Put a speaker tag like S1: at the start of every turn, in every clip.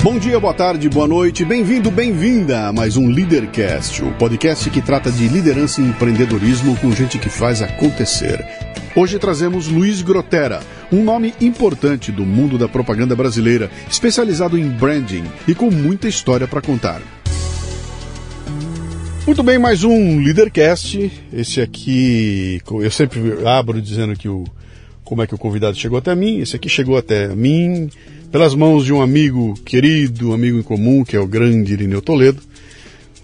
S1: Bom dia, boa tarde, boa noite, bem-vindo, bem-vinda a mais um Leadercast, o podcast que trata de liderança e empreendedorismo com gente que faz acontecer. Hoje trazemos Luiz Grotera, um nome importante do mundo da propaganda brasileira, especializado em branding e com muita história para contar. Muito bem, mais um Leadercast. Esse aqui, eu sempre abro dizendo que o como é que o convidado chegou até mim. Esse aqui chegou até mim pelas mãos de um amigo querido, amigo em comum, que é o grande Irineu Toledo.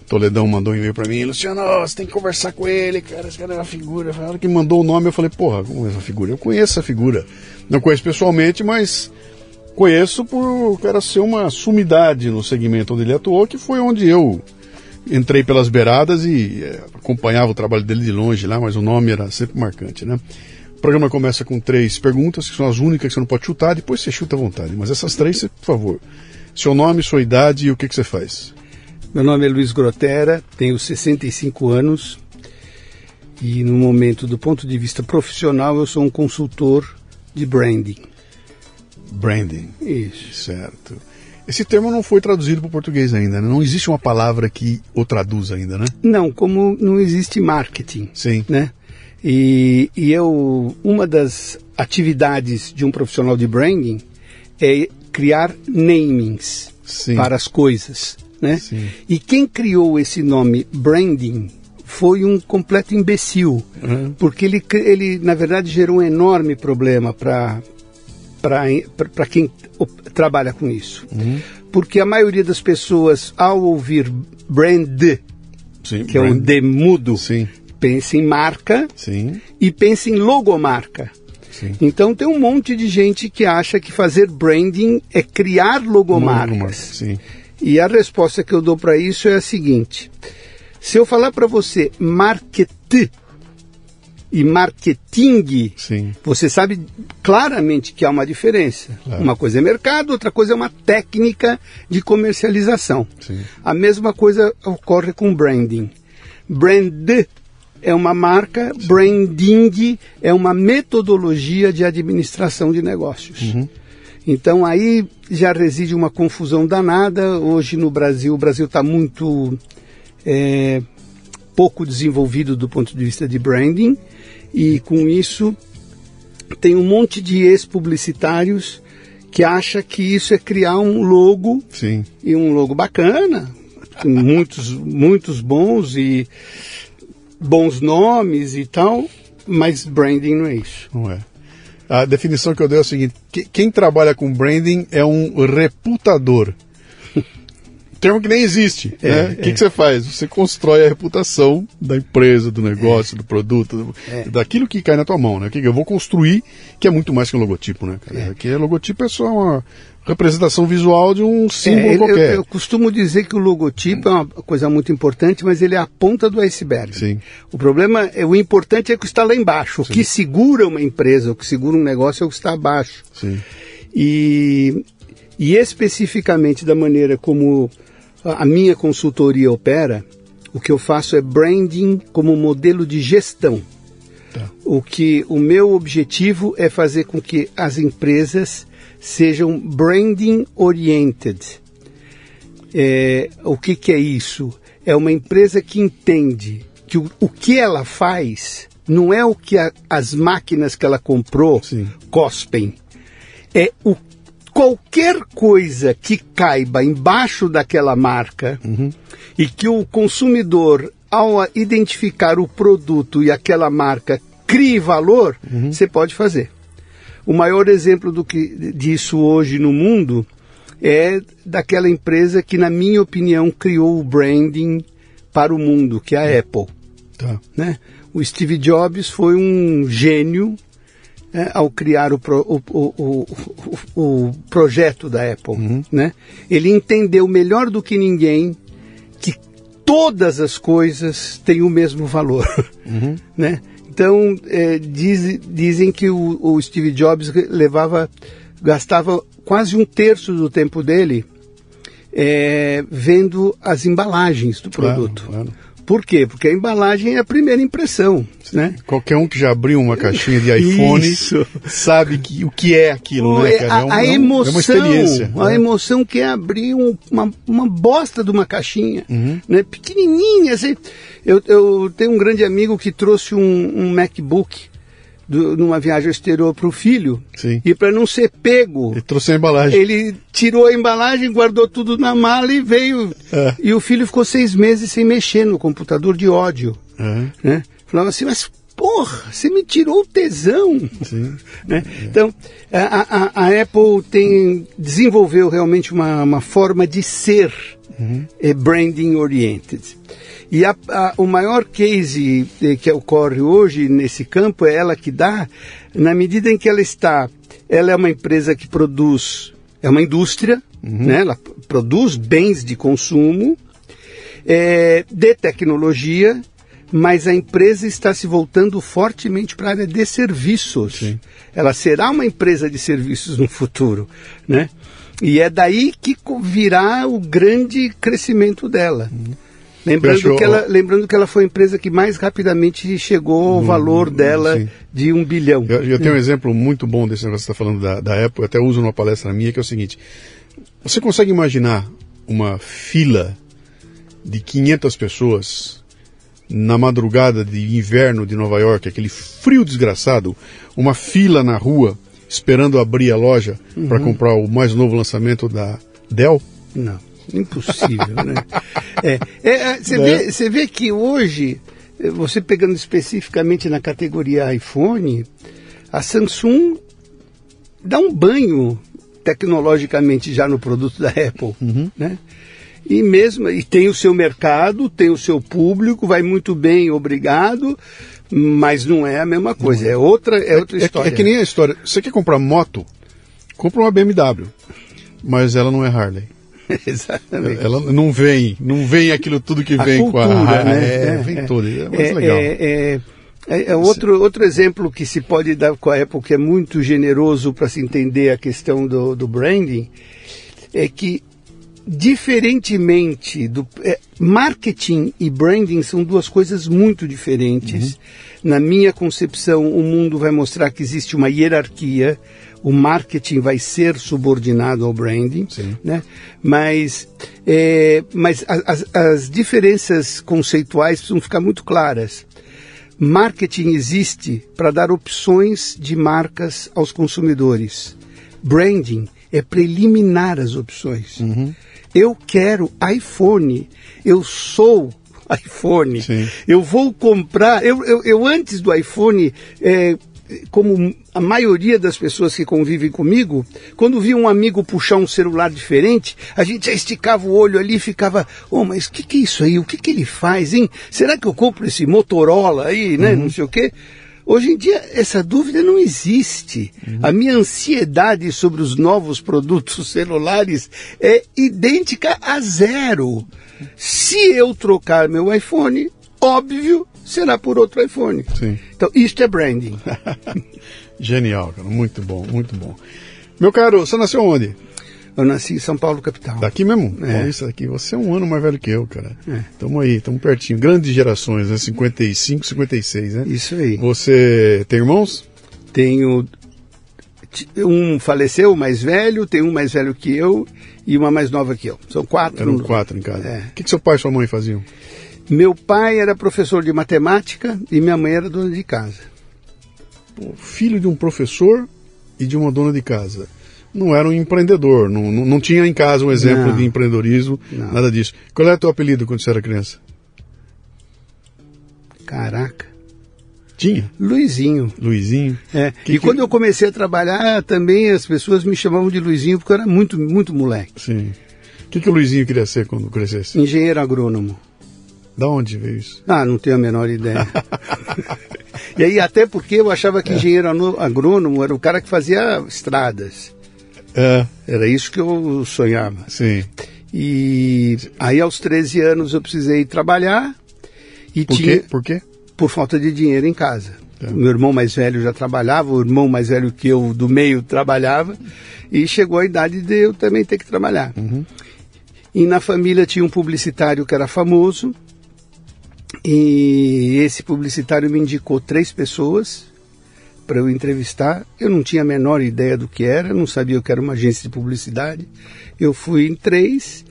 S1: Toledão mandou um e-mail para mim, Luciano, você tem que conversar com ele, cara, esse cara é uma figura. Na hora que mandou o nome, eu falei, porra, como é essa figura? Eu conheço essa figura. Não conheço pessoalmente, mas conheço por o cara ser uma sumidade no segmento onde ele atuou, que foi onde eu entrei pelas beiradas e é, acompanhava o trabalho dele de longe lá, mas o nome era sempre marcante, né? O programa começa com três perguntas, que são as únicas que você não pode chutar, depois você chuta à vontade. Mas essas três, por favor. Seu nome, sua idade e o que, que você faz.
S2: Meu nome é Luiz Grotera, tenho 65 anos e no momento, do ponto de vista profissional, eu sou um consultor de branding.
S1: Branding.
S2: Isso.
S1: Certo. Esse termo não foi traduzido para o português ainda, né? Não existe uma palavra que o traduz ainda, né?
S2: Não, como não existe marketing.
S1: Sim.
S2: Né? E, e eu, uma das atividades de um profissional de branding é criar namings
S1: Sim.
S2: para as coisas. Né?
S1: Sim.
S2: E quem criou esse nome branding foi um completo imbecil,
S1: Uhum.
S2: porque ele, ele, na verdade, gerou um enorme problema para para quem trabalha com isso.
S1: Uhum.
S2: Porque a maioria das pessoas, ao ouvir brand,
S1: Sim.
S2: que é um
S1: brand.
S2: D mudo,
S1: Sim.
S2: Pensa em marca
S1: Sim.
S2: e pensa em logomarca.
S1: Sim.
S2: Então tem um monte de gente que acha que fazer branding é criar logomarcas.
S1: Logomarca.
S2: E a resposta que eu dou para isso é a seguinte: se eu falar para você marketing e marketing,
S1: Sim.
S2: você sabe claramente que há uma diferença.
S1: Claro.
S2: Uma coisa é mercado, outra coisa é uma técnica de comercialização.
S1: Sim.
S2: A mesma coisa ocorre com branding. Brand é uma marca, branding é uma metodologia de administração de negócios. Então aí já reside uma confusão danada. Hoje no Brasil, o Brasil está muito é, pouco desenvolvido do ponto de vista de branding e com isso tem um monte de ex-publicitários que acha que isso é criar um logo
S1: Sim.
S2: e um logo bacana, com muitos, muitos bons e bons nomes e tal, mas branding não é isso.
S1: Não é. A definição que eu dei é o seguinte: que- quem trabalha com branding é um reputador. Termo que nem existe.
S2: É,
S1: né? O que, que você faz? Você constrói a reputação da empresa, do negócio, do produto, do-
S2: É.
S1: daquilo que cai na tua mão. Né? O que eu vou construir, que é muito mais que um logotipo. Né, cara?
S2: É.
S1: Aqui é logotipo é só uma representação visual de um símbolo
S2: É, ele- eu,
S1: qualquer.
S2: eu costumo dizer que o logotipo é uma coisa muito importante, mas ele é a ponta do iceberg.
S1: Sim.
S2: O problema, é, o importante é o que está lá embaixo. O que segura uma empresa, o que segura um negócio é o que está abaixo.
S1: Sim.
S2: E, e especificamente da maneira como a a minha consultoria opera, o que eu faço é branding como modelo de gestão.
S1: Tá.
S2: O que o meu objetivo é fazer com que as empresas sejam branding oriented. É, o que, que é isso? É uma empresa que entende que o, o que ela faz não é o que a- as máquinas que ela comprou
S1: Sim.
S2: cospem. É o qualquer coisa que caiba embaixo daquela marca e que o consumidor, ao identificar o produto e aquela marca, crie valor, você pode fazer. O maior exemplo do que, disso hoje no mundo é daquela empresa que, na minha opinião, criou o branding para o mundo, que é a Apple.
S1: Tá.
S2: né? O Steve Jobs foi um gênio né, ao criar o, pro- o- o- o- projeto da Apple. Né? Ele entendeu melhor do que ninguém que todas as coisas têm o mesmo valor. Né? Então, eh, diz- dizem que o, o Steve Jobs levava, gastava quase um terço do tempo dele eh, vendo as embalagens do
S1: Claro,
S2: produto.
S1: claro.
S2: Por quê? Porque a embalagem é a primeira impressão, né?
S1: Qualquer um que já abriu uma caixinha de iPhone
S2: Isso.
S1: sabe que, o que é aquilo, né, cara?
S2: a,
S1: É um-
S2: a
S1: é um-
S2: emoção,
S1: é uma experiência.
S2: a
S1: né?
S2: emoção que é abrir um- uma, uma bosta de uma caixinha,
S1: Uhum.
S2: né? Pequenininha, assim. Eu, eu tenho um grande amigo que trouxe um, um MacBook do- numa viagem ao exterior para o filho
S1: Sim.
S2: e para não ser pego,
S1: Ele trouxe a embalagem.
S2: ele tirou a embalagem, guardou tudo na mala e veio.
S1: É.
S2: E o filho ficou seis meses sem mexer no computador de ódio.
S1: É,
S2: Né? Falava assim, mas porra, você me tirou o tesão. Né? Então, a, a- a Apple tem, desenvolveu realmente uma, uma forma de ser eh, branding oriented. E a- a- o maior case eh, que ocorre hoje nesse campo é ela que dá, na medida em que ela está, ela é uma empresa que produz, é uma indústria, né? ela produz bens de consumo, é, de tecnologia, mas a empresa está se voltando fortemente para a área de serviços.
S1: Sim.
S2: Ela será uma empresa de serviços no futuro, né? E é daí que virá o grande crescimento dela. Lembrando,
S1: acho-
S2: que ela, lembrando que ela foi a empresa que mais rapidamente chegou ao
S1: No-
S2: valor dela
S1: sim.
S2: de um bilhão.
S1: Eu, eu tenho um exemplo muito bom desse negócio que você está falando da, da Apple, eu até uso numa palestra minha, que é o seguinte: você consegue imaginar uma fila de 500 pessoas na madrugada de inverno de Nova York, aquele frio desgraçado, uma fila na rua esperando abrir a loja para comprar o mais novo lançamento da Dell?
S2: Não, impossível, né? É, é, é, você,
S1: Né?
S2: vê, você vê que hoje, eh, você pegando especificamente na categoria iPhone, a Samsung dá um banho tecnologicamente já no produto da Apple, né? E mesmo e tem o seu mercado, tem o seu público, vai muito bem, obrigado, mas não é a mesma coisa, é outra, é outra
S1: É, que-
S2: história.
S1: é que nem a história. Você quer comprar moto? Compra uma BMW. Mas ela não é Harley.
S2: Exatamente.
S1: Ela não vem, não vem aquilo tudo que
S2: a
S1: vem com a.
S2: cultura, né?
S1: É, vem tudo. É legal.
S2: É, é- é- é outro, outro exemplo que se pode dar com a Apple, que é muito generoso para se entender a questão do, do branding, é que, diferentemente do. é, marketing e branding são duas coisas muito diferentes.
S1: Uhum.
S2: Na minha concepção, o mundo vai mostrar que existe uma hierarquia. O marketing vai ser subordinado ao branding,
S1: Sim.
S2: né? Mas, é, mas as, as diferenças conceituais precisam ficar muito claras. Marketing existe para dar opções de marcas aos consumidores. Branding é para eliminar as opções. Eu quero iPhone. Eu sou iPhone.
S1: Sim.
S2: Eu vou comprar. Eu, eu, eu antes do iPhone, é, como a maioria das pessoas que convivem comigo, quando via um amigo puxar um celular diferente, a gente já esticava o olho ali e ficava, oh, mas o que, que é isso aí? O que, que ele faz, hein? Será que eu compro esse Motorola aí, né? Não sei o quê. Hoje em dia, essa dúvida não existe. A minha ansiedade sobre os novos produtos celulares é idêntica a zero. Se eu trocar meu iPhone, óbvio, será por outro iPhone.
S1: Sim.
S2: Então, isto é branding.
S1: Genial, cara. Muito bom, muito bom. Meu caro, você nasceu onde?
S2: Eu nasci em São Paulo, capital.
S1: Daqui mesmo?
S2: É.
S1: Olha isso aqui. Você é um ano mais velho que eu, cara.
S2: É.
S1: Tamo aí, tamo pertinho. Grandes gerações, né? 55, 56, né?
S2: Isso aí.
S1: Você tem irmãos?
S2: Tenho. Um faleceu, mais velho, tem um mais velho que eu e uma mais nova que eu. São quatro.
S1: Eram quatro em casa.
S2: É.
S1: O que, que seu pai e sua mãe faziam?
S2: Meu pai era professor de matemática e minha mãe era dona de casa.
S1: Pô, filho de um professor e de uma dona de casa. Não era um empreendedor, não, não, não tinha em casa um exemplo
S2: Não.
S1: de empreendedorismo,
S2: Não.
S1: nada disso. Qual era o teu apelido quando você era criança?
S2: Caraca.
S1: Tinha?
S2: Luizinho.
S1: Luizinho?
S2: É.
S1: Que
S2: e
S1: que-
S2: quando eu comecei a trabalhar, também as pessoas me chamavam de Luizinho porque eu era muito, muito moleque.
S1: Sim. O que, que o Luizinho queria ser quando crescesse?
S2: Engenheiro agrônomo.
S1: Da onde veio isso?
S2: Ah, não tenho a menor ideia. e aí, até porque eu achava que engenheiro ano- agrônomo era o cara que fazia estradas.
S1: É,
S2: Era isso que eu sonhava.
S1: sim.
S2: E aí, aos 13 anos, eu precisei trabalhar e
S1: Por
S2: tinha
S1: quê? Por quê?
S2: por falta de dinheiro em casa.
S1: Tá.
S2: Meu irmão mais velho já trabalhava, o irmão mais velho que eu do meio trabalhava, e chegou a idade de eu também ter que trabalhar.
S1: Uhum.
S2: E na família tinha um publicitário que era famoso, E esse publicitário me indicou três pessoas para eu entrevistar. Eu não tinha a menor ideia do que era, não sabia que era uma agência de publicidade. Eu fui em três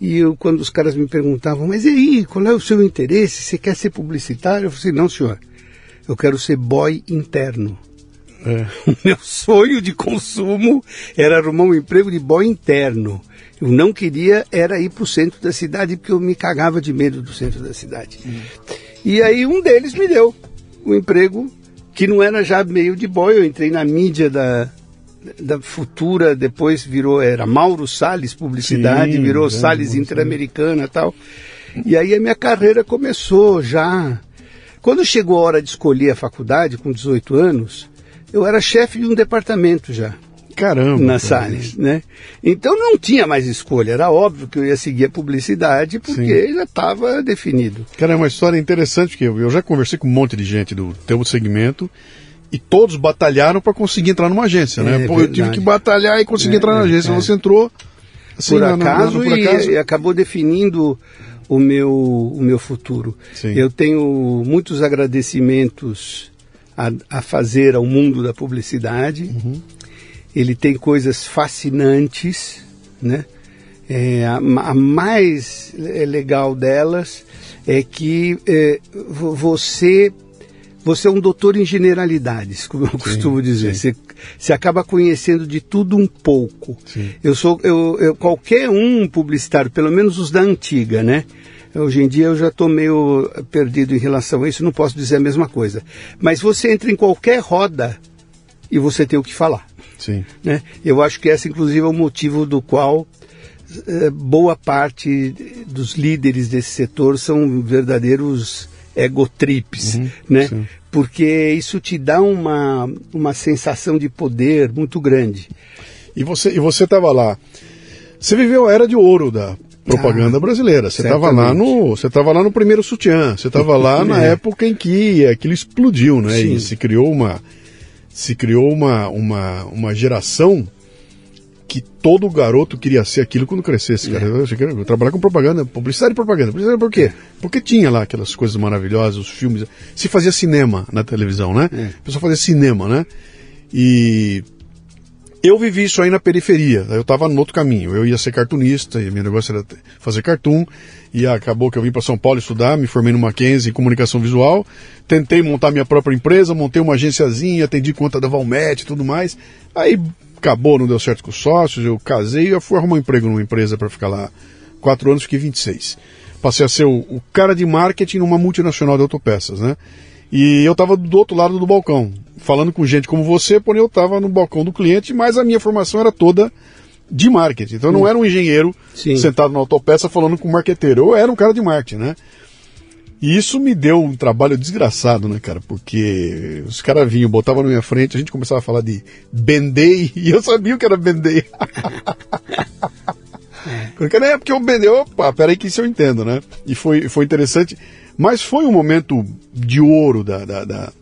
S2: e eu, quando os caras me perguntavam, mas e aí, qual é o seu interesse? Você quer ser publicitário? Eu falei, não, senhor, eu quero ser boy interno. É. Meu sonho de consumo era arrumar um emprego de boy interno. Eu não queria era ir para o centro da cidade porque eu me cagava de medo do centro da cidade. Hum. E aí um deles me deu o um emprego que não era já meio de boy. Eu entrei na mídia da, da Futura, depois virou, era Mauro Salles Publicidade, Sim, virou é, Salles Interamericana e tal. E aí a minha carreira começou já. Quando chegou a hora de escolher a faculdade, com 18 anos, eu era chefe de um departamento já.
S1: Caramba!
S2: Na Salles, né? Então não tinha mais escolha, era óbvio que eu ia seguir a publicidade porque Sim. já estava definido.
S1: Cara, é uma história interessante que eu, eu já conversei com um monte de gente do teu segmento e todos batalharam para conseguir entrar numa agência, né? É, Pô, eu tive que batalhar e conseguir é, entrar na agência. É. Você entrou
S2: assim, por, acaso, por acaso e, e acabou definindo o meu, o meu futuro. Sim. Eu tenho muitos agradecimentos a, a fazer ao mundo da publicidade. Uhum. Ele tem coisas fascinantes, né? É, a, a, mais legal delas é que é, você você é um doutor em generalidades, como eu sim, costumo dizer. Você, você, acaba conhecendo de tudo um pouco. Sim. Eu sou eu, eu, qualquer um publicitário, pelo menos os da antiga, né? Hoje em dia eu já estou meio perdido em relação a isso, não posso dizer a mesma coisa. Mas você entra em qualquer roda e você tem o que falar.
S1: Sim.
S2: Né? Eu acho que esse, inclusive, é o motivo do qual eh, boa parte dos líderes desse setor são verdadeiros egotrips, uhum, né? Sim. Porque isso te dá uma, uma sensação de poder muito grande.
S1: E você e você estava lá. Você viveu a era de ouro da propaganda ah, brasileira. Você estava lá no, você estava lá no primeiro sutiã. Você estava lá na é. época em que aquilo explodiu, né? Sim. E se criou uma se criou uma, uma, uma geração que todo garoto queria ser aquilo quando crescesse, cara. É. Eu, trabalhar com propaganda, publicidade e propaganda. Publicidade por quê? É. Porque tinha lá aquelas coisas maravilhosas, os filmes. Se fazia cinema na televisão, né? É. O pessoal fazia cinema, né? E eu vivi isso aí na periferia. Eu estava no outro caminho. Eu ia ser cartunista, e meu negócio era fazer cartoon. E acabou que eu vim para São Paulo estudar, me formei no Mackenzie em comunicação visual. Tentei montar minha própria empresa, montei uma agenciazinha, atendi conta da Valmet e tudo mais. Aí acabou, não deu certo com os sócios, eu casei e eu fui arrumar um emprego numa empresa para ficar lá quatro anos, fiquei 26. Passei a ser o, o cara de marketing numa multinacional de autopeças, né? E eu estava do outro lado do balcão, falando com gente como você, porém eu estava no balcão do cliente, mas a minha formação era toda de marketing. Então eu não hum. era um engenheiro Sim. sentado na autopeça falando com um marqueteiro. Eu era um cara de marketing, né? E isso me deu um trabalho desgraçado, né, cara? Porque os caras vinham, botavam na minha frente, a gente começava a falar de Bendei, e eu sabia o que era Bendei. é. Porque, é porque eu Bendei, opa, peraí que isso eu entendo, né? E foi, foi interessante. Mas foi um momento de ouro da, da, da,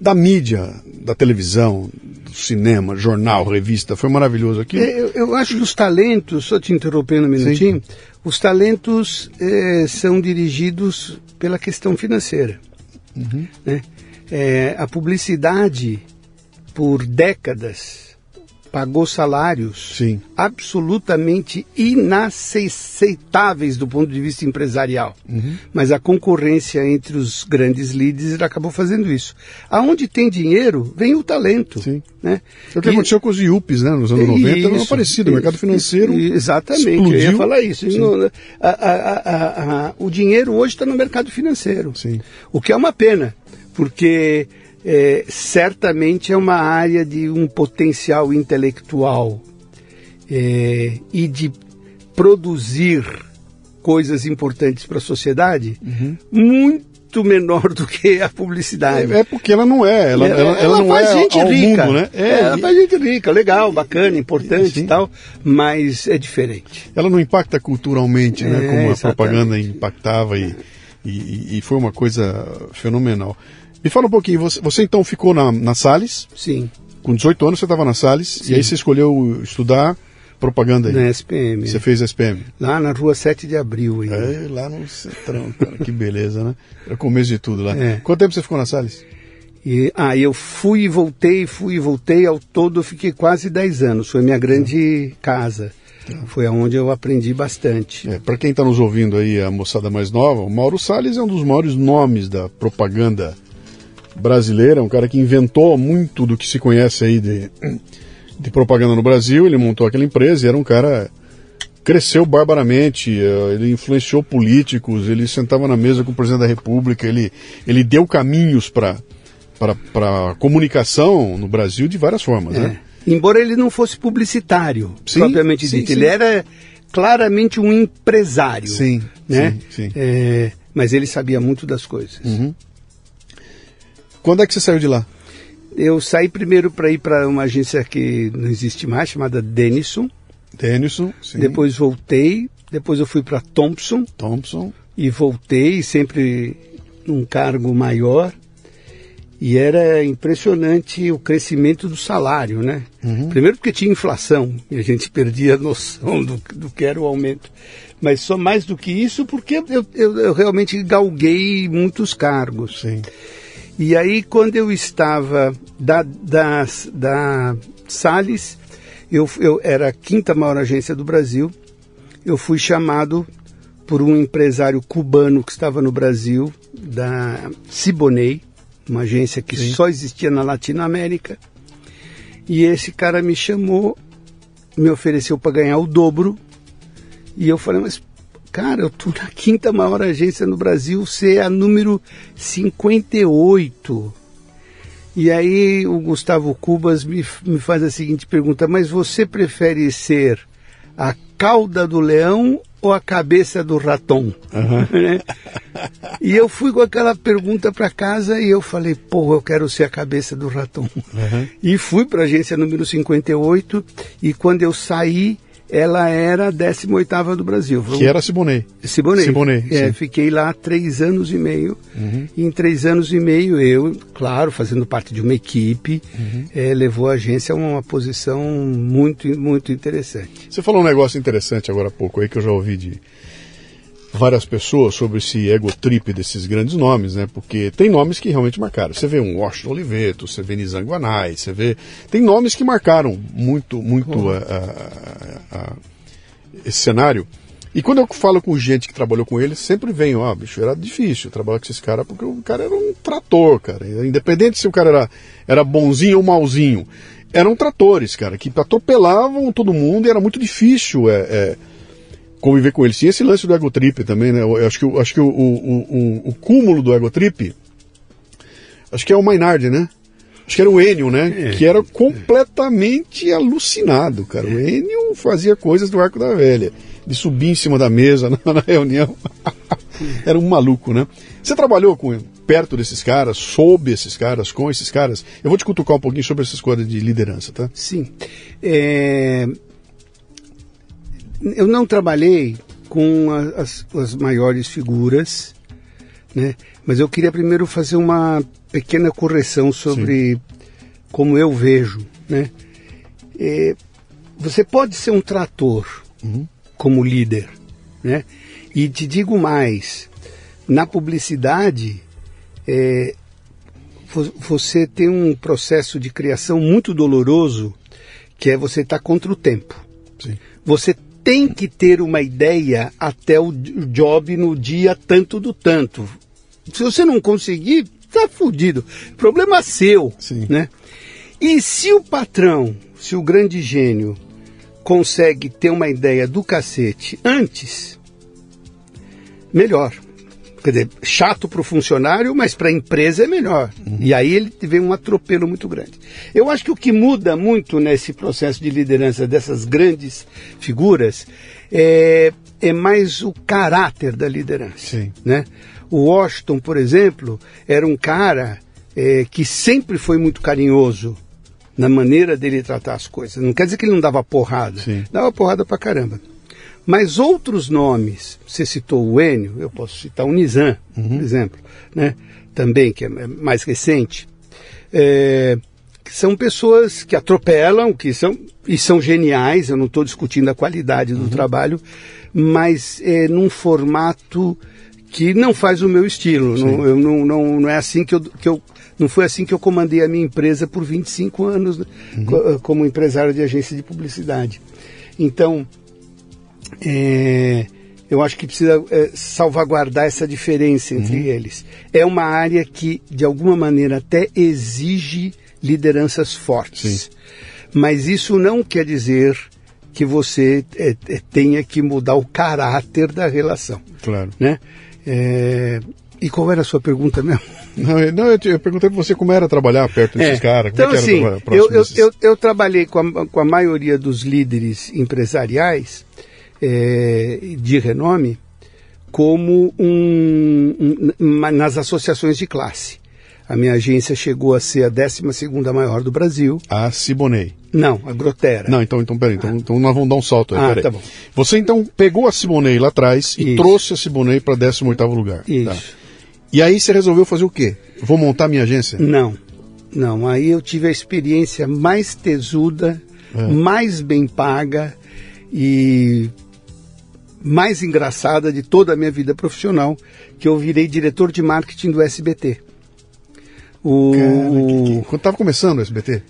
S1: da mídia, da televisão, do cinema, jornal, revista. Foi maravilhoso aqui.
S2: Eu, eu, acho que os talentos, só te interrompendo um minutinho, Sim. os talentos é, são dirigidos pela questão financeira. Uhum. Né? É, a publicidade, por décadas, pagou salários
S1: Sim.
S2: absolutamente inaceitáveis do ponto de vista empresarial. Uhum. Mas a concorrência entre os grandes líderes acabou fazendo isso. Aonde tem dinheiro, vem o talento.
S1: Sim. Né? É o que e, aconteceu com os IUPs, né? Nos anos isso, 90, era parecido. O mercado financeiro.
S2: Exatamente,
S1: explodiu. eu
S2: ia falar isso. No, a, a, a, o dinheiro hoje está no mercado financeiro.
S1: Sim.
S2: O que é uma pena, porque é, certamente é uma área de um potencial intelectual é, e de produzir coisas importantes para a sociedade uhum. muito menor do que a publicidade.
S1: É, é porque ela não é, ela, ela, ela, ela não
S2: faz
S1: é
S2: gente rica.
S1: mundo, né?
S2: É, ela faz gente rica, legal, bacana, importante Sim. e tal, mas é diferente.
S1: Ela não impacta culturalmente, né? Como a exatamente. propaganda impactava e, e, e foi uma coisa fenomenal. Me fala um pouquinho, você, você então ficou na, na Salles?
S2: Sim.
S1: Com 18 anos você estava na Salles, Sim. e aí você escolheu estudar propaganda aí?
S2: Na SPM.
S1: Você fez SPM?
S2: Lá na rua 7 de abril. Ainda.
S1: É, lá no Centrão, cara, que beleza, né? Era o começo de tudo lá.
S2: É.
S1: Quanto tempo você ficou na Salles?
S2: E, ah, eu fui e voltei, fui e voltei, ao todo fiquei quase 10 anos. Foi minha grande casa. Foi aonde eu aprendi bastante.
S1: É, para quem está nos ouvindo aí, a moçada mais nova, o Mauro Salles é um dos maiores nomes da propaganda brasileira, um cara que inventou muito do que se conhece aí de, de propaganda no Brasil. Ele montou aquela empresa e era um cara cresceu barbaramente, eh, ele influenciou políticos, ele sentava na mesa com o presidente da República, ele, ele deu caminhos para para comunicação no Brasil de várias formas,
S2: É.
S1: né?
S2: Embora ele não fosse publicitário,
S1: Sim,
S2: propriamente
S1: sim,
S2: dito.
S1: sim.
S2: Ele era claramente um empresário.
S1: Sim,
S2: né?
S1: sim, sim.
S2: É, mas ele sabia muito das coisas.
S1: Uhum. Quando é que você saiu de lá?
S2: Eu saí primeiro para ir para uma agência que não existe mais, chamada Denison.
S1: Denison, sim.
S2: Depois voltei. Depois eu fui para Thompson
S1: Thompson.
S2: e voltei sempre num cargo maior. E era impressionante o crescimento do salário, né? Primeiro porque tinha inflação e a gente perdia a noção do, do que era o aumento. Mas só mais do que isso porque eu, eu, eu realmente galguei muitos cargos.
S1: Sim.
S2: E aí, quando eu estava da, da, da Salles, eu, eu era a quinta maior agência do Brasil, eu fui chamado por um empresário cubano que estava no Brasil, da Siboney, uma agência que
S1: Sim.
S2: só existia na Latinoamérica. E esse cara me chamou, me ofereceu para ganhar o dobro. E eu falei, mas cara, eu tô na quinta maior agência no Brasil, você é a número 58. E aí o Gustavo Cubas me, me faz a seguinte pergunta, mas você prefere ser a cauda do leão ou a cabeça do raton? Né? E eu fui com aquela pergunta para casa e eu falei, pô, eu quero ser a cabeça do raton. E fui para a agência número 58 e quando eu saí, ela era a 18ª do Brasil.
S1: Que era Siboney.
S2: Siboney.
S1: Siboney,
S2: É, fiquei lá três anos e meio. E em três anos e meio, eu, claro, fazendo parte de uma equipe, eh, levou a agência a uma posição muito, muito interessante.
S1: Você falou um negócio interessante agora há pouco aí que eu já ouvi de várias pessoas sobre esse ego trip desses grandes nomes, né? Porque tem nomes que realmente marcaram. Você vê um Washington Oliveto, você vê Nizam Guanais, você vê. Tem nomes que marcaram muito, muito a- a- a- esse cenário. E quando eu falo com gente que trabalhou com ele, sempre vem, ó, bicho, era difícil trabalhar com esses caras, porque o cara era um trator, cara. Independente se o cara era, era bonzinho ou malzinho. Eram tratores, cara, que atropelavam todo mundo e era muito difícil é, é, conviver com eles. Tinha esse lance do ego trip também, né? Eu, eu acho que, eu acho que o, o, o, o cúmulo do ego trip, acho que é o Maynard, né? Acho que era o Enio, né?
S2: É.
S1: Que era completamente alucinado, cara. O Enio fazia coisas do arco da velha. De subir em cima da mesa na, na reunião. era um maluco, né? Você trabalhou com perto desses caras, sob esses caras, com esses caras? Eu vou te cutucar um pouquinho sobre essas coisas de liderança, tá?
S2: Sim. É, eu não trabalhei com a- as, as maiores figuras, né? mas eu queria primeiro fazer uma pequena correção sobre como eu vejo. Né? É, você pode ser um trator como líder, né? e te digo mais, na publicidade, é, vo- você tem um processo de criação muito doloroso, que é você estar contra o tempo.
S1: Sim.
S2: Você tem que ter uma ideia até o job no dia tanto do tanto. Se você não conseguir, tá fudido. Problema seu,
S1: Sim.
S2: né? E se o patrão, se o grande gênio consegue ter uma ideia do cacete antes, melhor. Quer dizer, chato para o funcionário, mas para a empresa é melhor. E aí ele teve um atropelo muito grande. Eu acho que o que muda muito nesse processo de liderança dessas grandes figuras é, é mais o caráter da liderança.
S1: Sim.
S2: Né? O Washington, por exemplo, era um cara é, que sempre foi muito carinhoso na maneira dele tratar as coisas. Não quer dizer que ele não dava porrada.
S1: Sim.
S2: Dava porrada pra caramba. Mas outros nomes, você citou o Enio, eu posso citar o Nizam, por exemplo, né? também, que é mais recente, é, são pessoas que atropelam, que são e são geniais. Eu não estou discutindo a qualidade do uhum. trabalho, mas é num formato que não faz o meu estilo. Não, eu, não, não, não é assim que eu, que eu não foi assim que eu comandei a minha empresa por 25 anos né, uhum. como empresário de agência de publicidade. Então, é, eu acho que precisa é, salvaguardar essa diferença entre uhum. eles. É uma área que, de alguma maneira, até exige lideranças fortes. Sim. Mas isso não quer dizer que você é, é, tenha que mudar o caráter da relação.
S1: Claro.
S2: Né? É, e qual era a sua pergunta mesmo?
S1: Não, eu, não, eu perguntei para você como era trabalhar perto desses é, caras.
S2: Então, assim, eu, eu, eu, eu, trabalhei com a, com a maioria dos líderes empresariais é, de renome como um, um, nas associações de classe. A minha agência chegou a ser a 12 maior do Brasil.
S1: A Siboney.
S2: Não, a Grotera.
S1: Não, então, então peraí, então, ah. então nós vamos dar um salto aí,
S2: ah,
S1: peraí.
S2: Tá bom.
S1: Você então pegou a Siboney lá atrás e Isso. trouxe a Siboney para 18 lugar.
S2: Isso. Tá.
S1: E aí você resolveu fazer o quê? Vou montar minha agência?
S2: Não, não. Aí eu tive a experiência mais tesuda, é. mais bem paga e mais engraçada de toda a minha vida profissional, que eu virei diretor de marketing do SBT.
S1: O... Cara, que, que... Quando estava começando o SBT?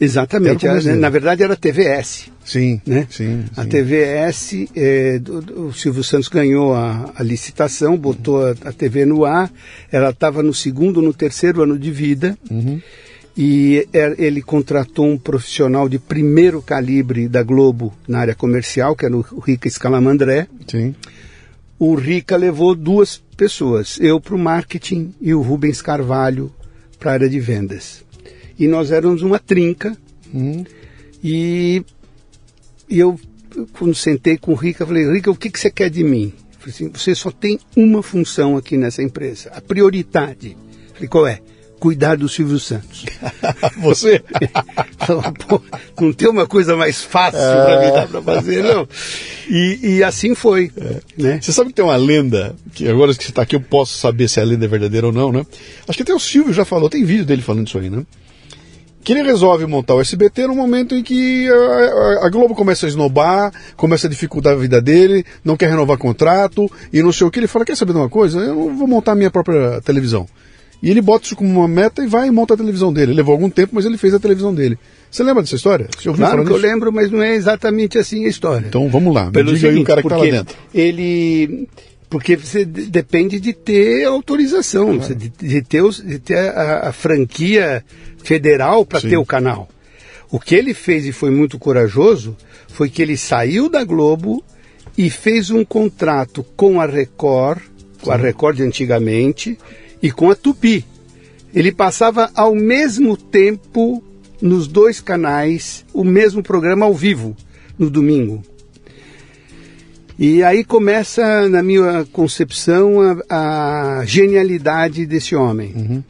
S2: Exatamente. na verdade era a TVS.
S1: Sim,
S2: né?
S1: sim,
S2: A TVS, é, do, do, o Silvio Santos ganhou a, a licitação, botou a, a, TV no ar, ela estava no segundo, no terceiro ano de vida,
S1: uhum.
S2: E er, ele contratou um profissional de primeiro calibre da Globo na área comercial, que era o Rica Escalamandré.
S1: Sim.
S2: O Rica levou duas pessoas, eu para o marketing e o Rubens Carvalho para a área de vendas. E nós éramos uma trinca.
S1: Hum.
S2: E, e eu, quando sentei com o Rica, falei, Rica, o que, que você quer de mim? Falei assim, você só tem uma função aqui nessa empresa, a prioridade. Falei, qual é? Cuidar do Silvio Santos.
S1: você?
S2: Pô, não tem uma coisa mais fácil é... para mim dar para fazer, não. E, e assim foi. É. Né?
S1: Você sabe que tem uma lenda, que agora que você está aqui eu posso saber se a lenda é verdadeira ou não, né? Acho que até o Silvio já falou, tem vídeo dele falando isso aí, né? que ele resolve montar o SBT no momento em que a, a, Globo começa a esnobar, começa a dificultar a vida dele, não quer renovar contrato e não sei o que. Ele fala: Quer saber de uma coisa? Eu vou montar a minha própria televisão. E ele bota isso como uma meta e vai e monta a televisão dele. Levou algum tempo, mas ele fez a televisão dele. Você lembra dessa história?
S2: Você claro que eu lembro, mas não é exatamente assim a história.
S1: Então vamos lá,
S2: Pelo
S1: diga seguinte, aí o cara que está lá dentro.
S2: Ele porque você depende de ter autorização, claro. de, de, ter, os, de ter a, a franquia federal para ter o canal. O que ele fez e foi muito corajoso foi que ele saiu da Globo e fez um contrato com a Record, com a Record de antigamente, e com a Tupi. Ele passava ao mesmo tempo nos dois canais o mesmo programa ao vivo no domingo. E aí começa, na minha concepção, a, a genialidade desse homem.
S1: Uhum.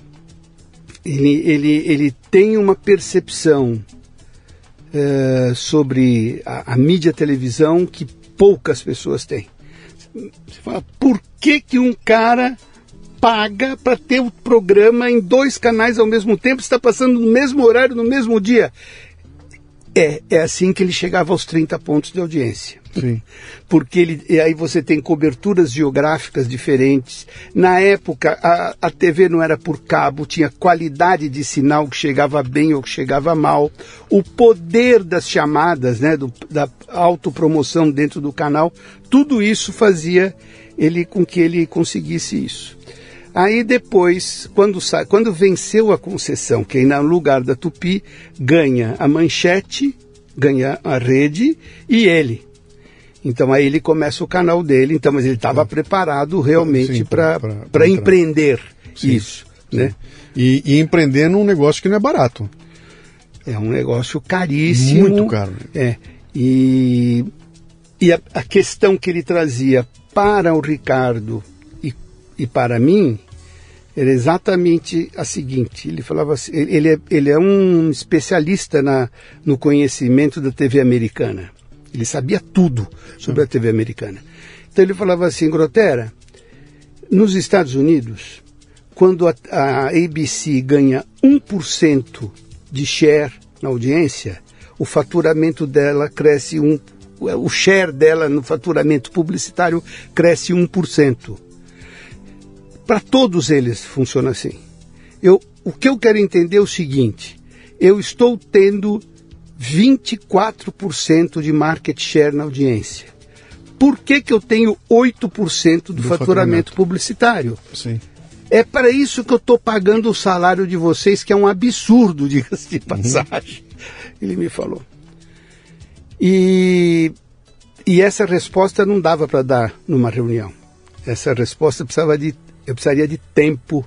S2: Ele, ele, ele tem uma percepção uh, sobre a, a, mídia televisão que poucas pessoas têm. Você fala, por que, que um cara paga para ter o programa em dois canais ao mesmo tempo, está passando no mesmo horário, no mesmo dia? É, é assim que ele chegava aos 30 pontos de audiência.
S1: Sim.
S2: Porque ele, e aí você tem coberturas geográficas diferentes. Na época, a, a TV não era por cabo, tinha qualidade de sinal que chegava bem ou que chegava mal. O poder das chamadas, né, do, da autopromoção dentro do canal, tudo isso fazia ele com que ele conseguisse isso. Aí depois, quando, quando venceu a concessão, que no lugar da Tupi, ganha a manchete, ganha a rede e ele. Então aí ele começa o canal dele, então, mas ele estava preparado realmente para empreender sim, isso. Sim. Né?
S1: E, e empreender num negócio que não é barato.
S2: É um negócio caríssimo.
S1: Muito caro.
S2: É. E, e a, a questão que ele trazia para o Ricardo e, para mim era exatamente a seguinte. Ele falava assim, ele é, ele é um especialista na, no conhecimento da TV americana. Ele sabia tudo sobre a TV americana. Então ele falava assim, Grotera, nos Estados Unidos, quando a, a ABC ganha 1% de share na audiência, o faturamento dela cresce um, o share dela no faturamento publicitário cresce 1%. Para todos eles funciona assim. Eu, o que eu quero entender é o seguinte: eu estou tendo 24% de market share na audiência. Por que, que eu tenho 8% do, do faturamento, faturamento publicitário?
S1: Sim.
S2: É para isso que eu estou pagando o salário de vocês, que é um absurdo, diga-se de uhum. passagem. Uhum. Ele me falou. E, e essa resposta não dava para dar numa reunião. Essa resposta precisava de, eu precisaria de tempo.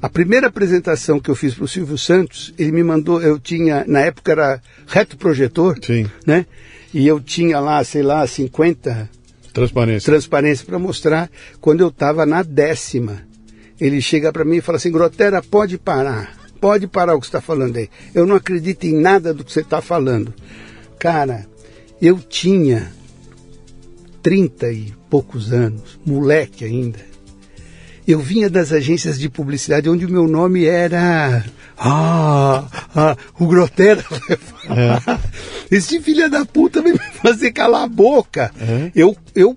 S2: A primeira apresentação que eu fiz para o Silvio Santos, ele me mandou, eu tinha, na época era reto projetor,
S1: Sim.
S2: né? E eu tinha lá, sei lá, 50
S1: transparência,
S2: transparência para mostrar quando eu estava na décima ele chega para mim e fala assim: Grotera, pode parar. Pode parar o que você está falando aí. Eu não acredito em nada do que você está falando. Cara, eu tinha 30 e poucos anos, moleque ainda. Eu vinha das agências de publicidade onde o meu nome era. Ah, ah o Grotera É. Esse filho da puta vai me fazer calar a boca. É. Eu, eu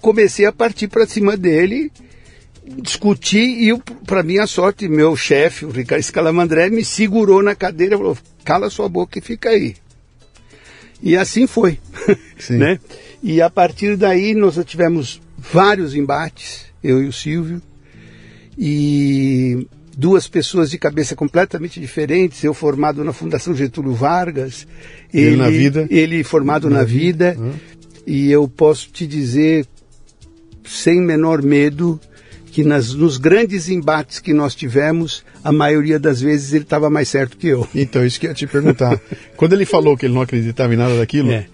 S2: comecei a partir para cima dele discuti e, para minha sorte, meu chefe, o Ricardo Scalamandré, me segurou na cadeira e falou: cala sua boca e fica aí. E assim foi. né? E a partir daí nós tivemos vários embates, eu e o Silvio, e duas pessoas de cabeça completamente diferentes, eu formado na Fundação Getúlio Vargas,
S1: ele, ele na vida,
S2: ele formado na, na vida, vida. Uhum. e eu posso te dizer sem menor medo que nas, nos grandes embates que nós tivemos, a maioria das vezes ele estava mais certo que eu.
S1: Então, isso que eu ia te perguntar. Quando ele falou que ele não acreditava em nada daquilo, é.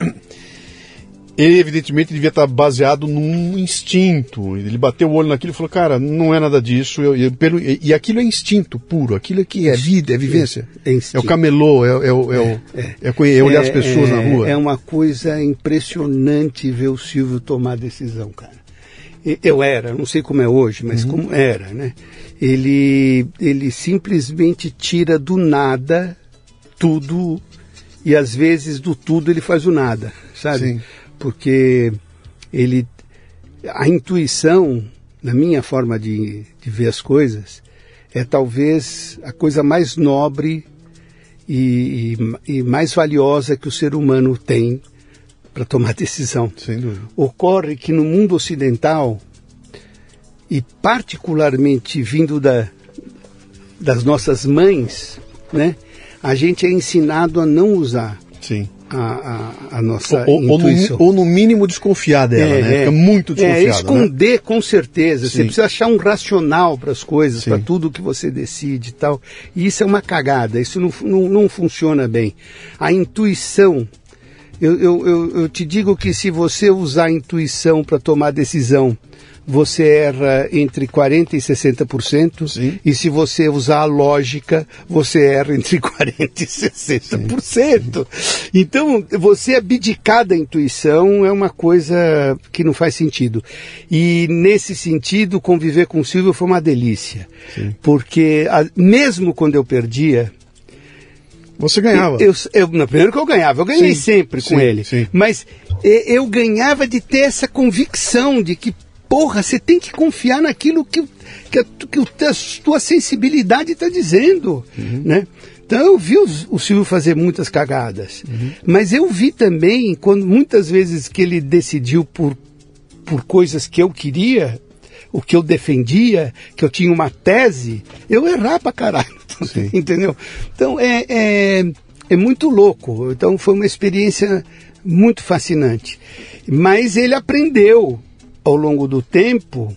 S1: Ele evidentemente devia estar baseado num instinto. Ele bateu o olho naquilo e falou, cara, não é nada disso. Eu, eu, pelo, e, e, aquilo é instinto puro, aquilo é que é vida, é vivência. É, é o camelô, é, é, é, é, é olhar as pessoas na rua.
S2: É uma coisa impressionante ver o Silvio tomar decisão, cara eu era, não sei como é hoje, mas uhum. como era, né? Ele, ele simplesmente tira do nada tudo e às vezes do tudo ele faz o nada, sabe? Sim. Porque ele, a intuição, na minha forma de, de ver as coisas, é talvez a coisa mais nobre e, e, e mais valiosa que o ser humano tem para tomar decisão. Ocorre que no mundo ocidental, e particularmente vindo da, das nossas mães, né, a gente é ensinado a não usar
S1: Sim.
S2: A, a, a nossa
S1: ou,
S2: intuição.
S1: Ou no, ou no, mínimo desconfiar dela, é, né? Fica muito desconfiado.
S2: É, esconder né? com certeza. Sim. Você precisa achar um racional para as coisas, para tudo que você decide e tal. E isso é uma cagada, isso não, não, não funciona bem. A intuição eu, eu, eu, eu te digo que se você usar a intuição para tomar decisão, você erra entre 40% e 60%, Sim. e se você usar a lógica, você erra entre 40% e 60%. Sim. Então, você abdicar da intuição é uma coisa que não faz sentido. E nesse sentido, conviver com o Silvio foi uma delícia. Sim. Porque a, mesmo quando eu perdia,
S1: você ganhava.
S2: Eu, eu, eu, primeiro que eu ganhava, eu ganhei sim, sempre sim, com ele. Sim. Mas eu ganhava de ter essa convicção de que, porra, você tem que confiar naquilo que, que, a, que a tua sensibilidade está dizendo. Uhum. Né? Então eu vi o, o Silvio fazer muitas cagadas. Uhum. Mas eu vi também, quando muitas vezes que ele decidiu por, por coisas que eu queria, o que eu defendia, que eu tinha uma tese, eu errar pra caralho. Entendeu? Então é, é, é muito louco. Então foi uma experiência muito fascinante. Mas ele aprendeu ao longo do tempo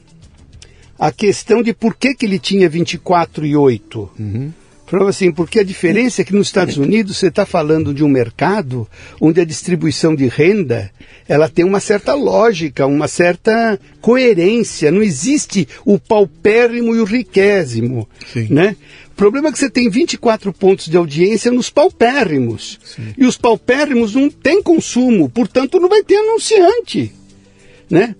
S2: a questão de por que, que ele tinha 24 e 8. Uhum. Falava assim, porque a diferença é que nos Estados Unidos você está falando de um mercado onde a distribuição de renda ela tem uma certa lógica, uma certa coerência. Não existe o paupérrimo e o riquésimo, Sim. né? O problema é que você tem 24 pontos de audiência nos paupérrimos. Sim. E os paupérrimos não têm consumo, portanto não vai ter anunciante, né?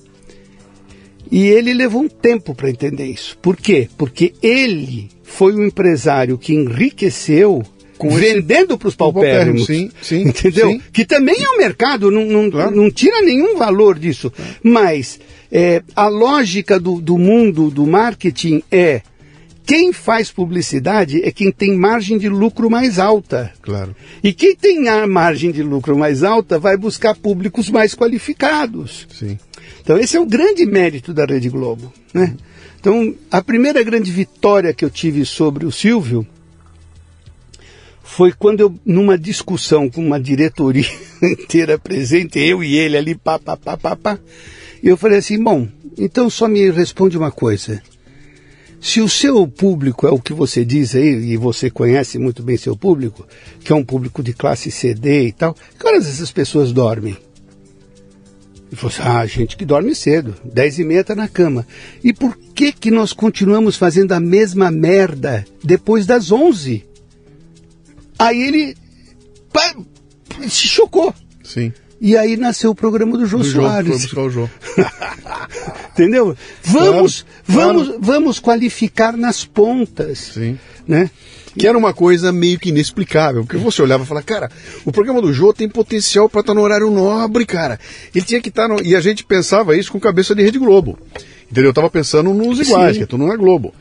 S2: E ele levou um tempo para entender isso. Por quê? Porque ele foi um empresário que enriqueceu com vendendo para os paupérrimos.
S1: Sim, sim.
S2: Entendeu?
S1: Sim.
S2: Que também é um mercado, não, não,
S1: Claro.
S2: não tira nenhum valor disso. Mas é, a lógica do, do mundo do marketing é quem faz publicidade é quem tem margem de lucro mais alta.
S1: Claro.
S2: E quem tem a margem de lucro mais alta vai buscar públicos mais qualificados.
S1: Sim.
S2: Então esse é o grande mérito da Rede Globo. Né? Então a primeira grande vitória que eu tive sobre o Silvio foi quando eu, numa discussão com uma diretoria inteira presente, eu e ele ali, pá, pá, pá, pá, pá, eu falei assim, bom, então só me responde uma coisa. Se o seu público é o que você diz aí, e você conhece muito bem seu público, que é um público de classe CD e tal, que horas essas pessoas dormem? E assim, ah, gente que dorme cedo, 10 e meia tá na cama. E por que que nós continuamos fazendo a mesma merda depois das 11? Aí ele pá, se chocou.
S1: Sim.
S2: E aí nasceu o programa do Jô
S1: O Jô, foi
S2: Soares.
S1: buscar o Jô.
S2: Entendeu? Vamos,
S1: Claro,
S2: vamos, vamos qualificar nas pontas.
S1: Sim.
S2: Né?
S1: Que era uma coisa meio que inexplicável, porque você olhava e falava, cara, o programa do Jô tem potencial para estar no horário nobre, cara. Ele tinha que estar no... E a gente pensava isso com cabeça de Rede Globo. Entendeu? Eu tava pensando nos iguais,
S2: Sim.
S1: que é tudo na Globo.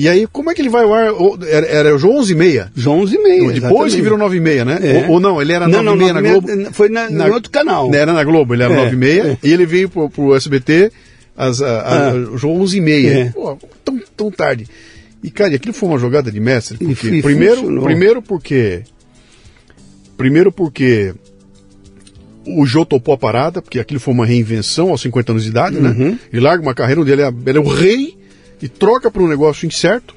S1: E aí, como é que ele vai ao ar? Era, era o Jô 11 e meia.
S2: João 11 e meia.
S1: Depois que virou 9 e meia, né?
S2: É.
S1: Ou, ou não, ele era
S2: Não,
S1: 9
S2: não,
S1: e meia na
S2: 9 e
S1: Globo.
S2: foi na- no outro canal.
S1: Era na Globo, ele era
S2: É,
S1: 9 e meia.
S2: é.
S1: E ele veio pro, pro SBT às, a, a,
S2: Ah.
S1: o Jô 11 e meia.
S2: É.
S1: Pô, tão, tão tarde. E, cara, e aquilo foi uma jogada de mestre.
S2: E
S1: Porque,
S2: fu-
S1: primeiro,
S2: funcionou.
S1: primeiro porque... Primeiro porque o Jô topou a parada, porque aquilo foi uma reinvenção aos 50 anos de idade,
S2: Uhum.
S1: né? Ele larga uma carreira onde ele é, ele é o rei e troca para um negócio incerto.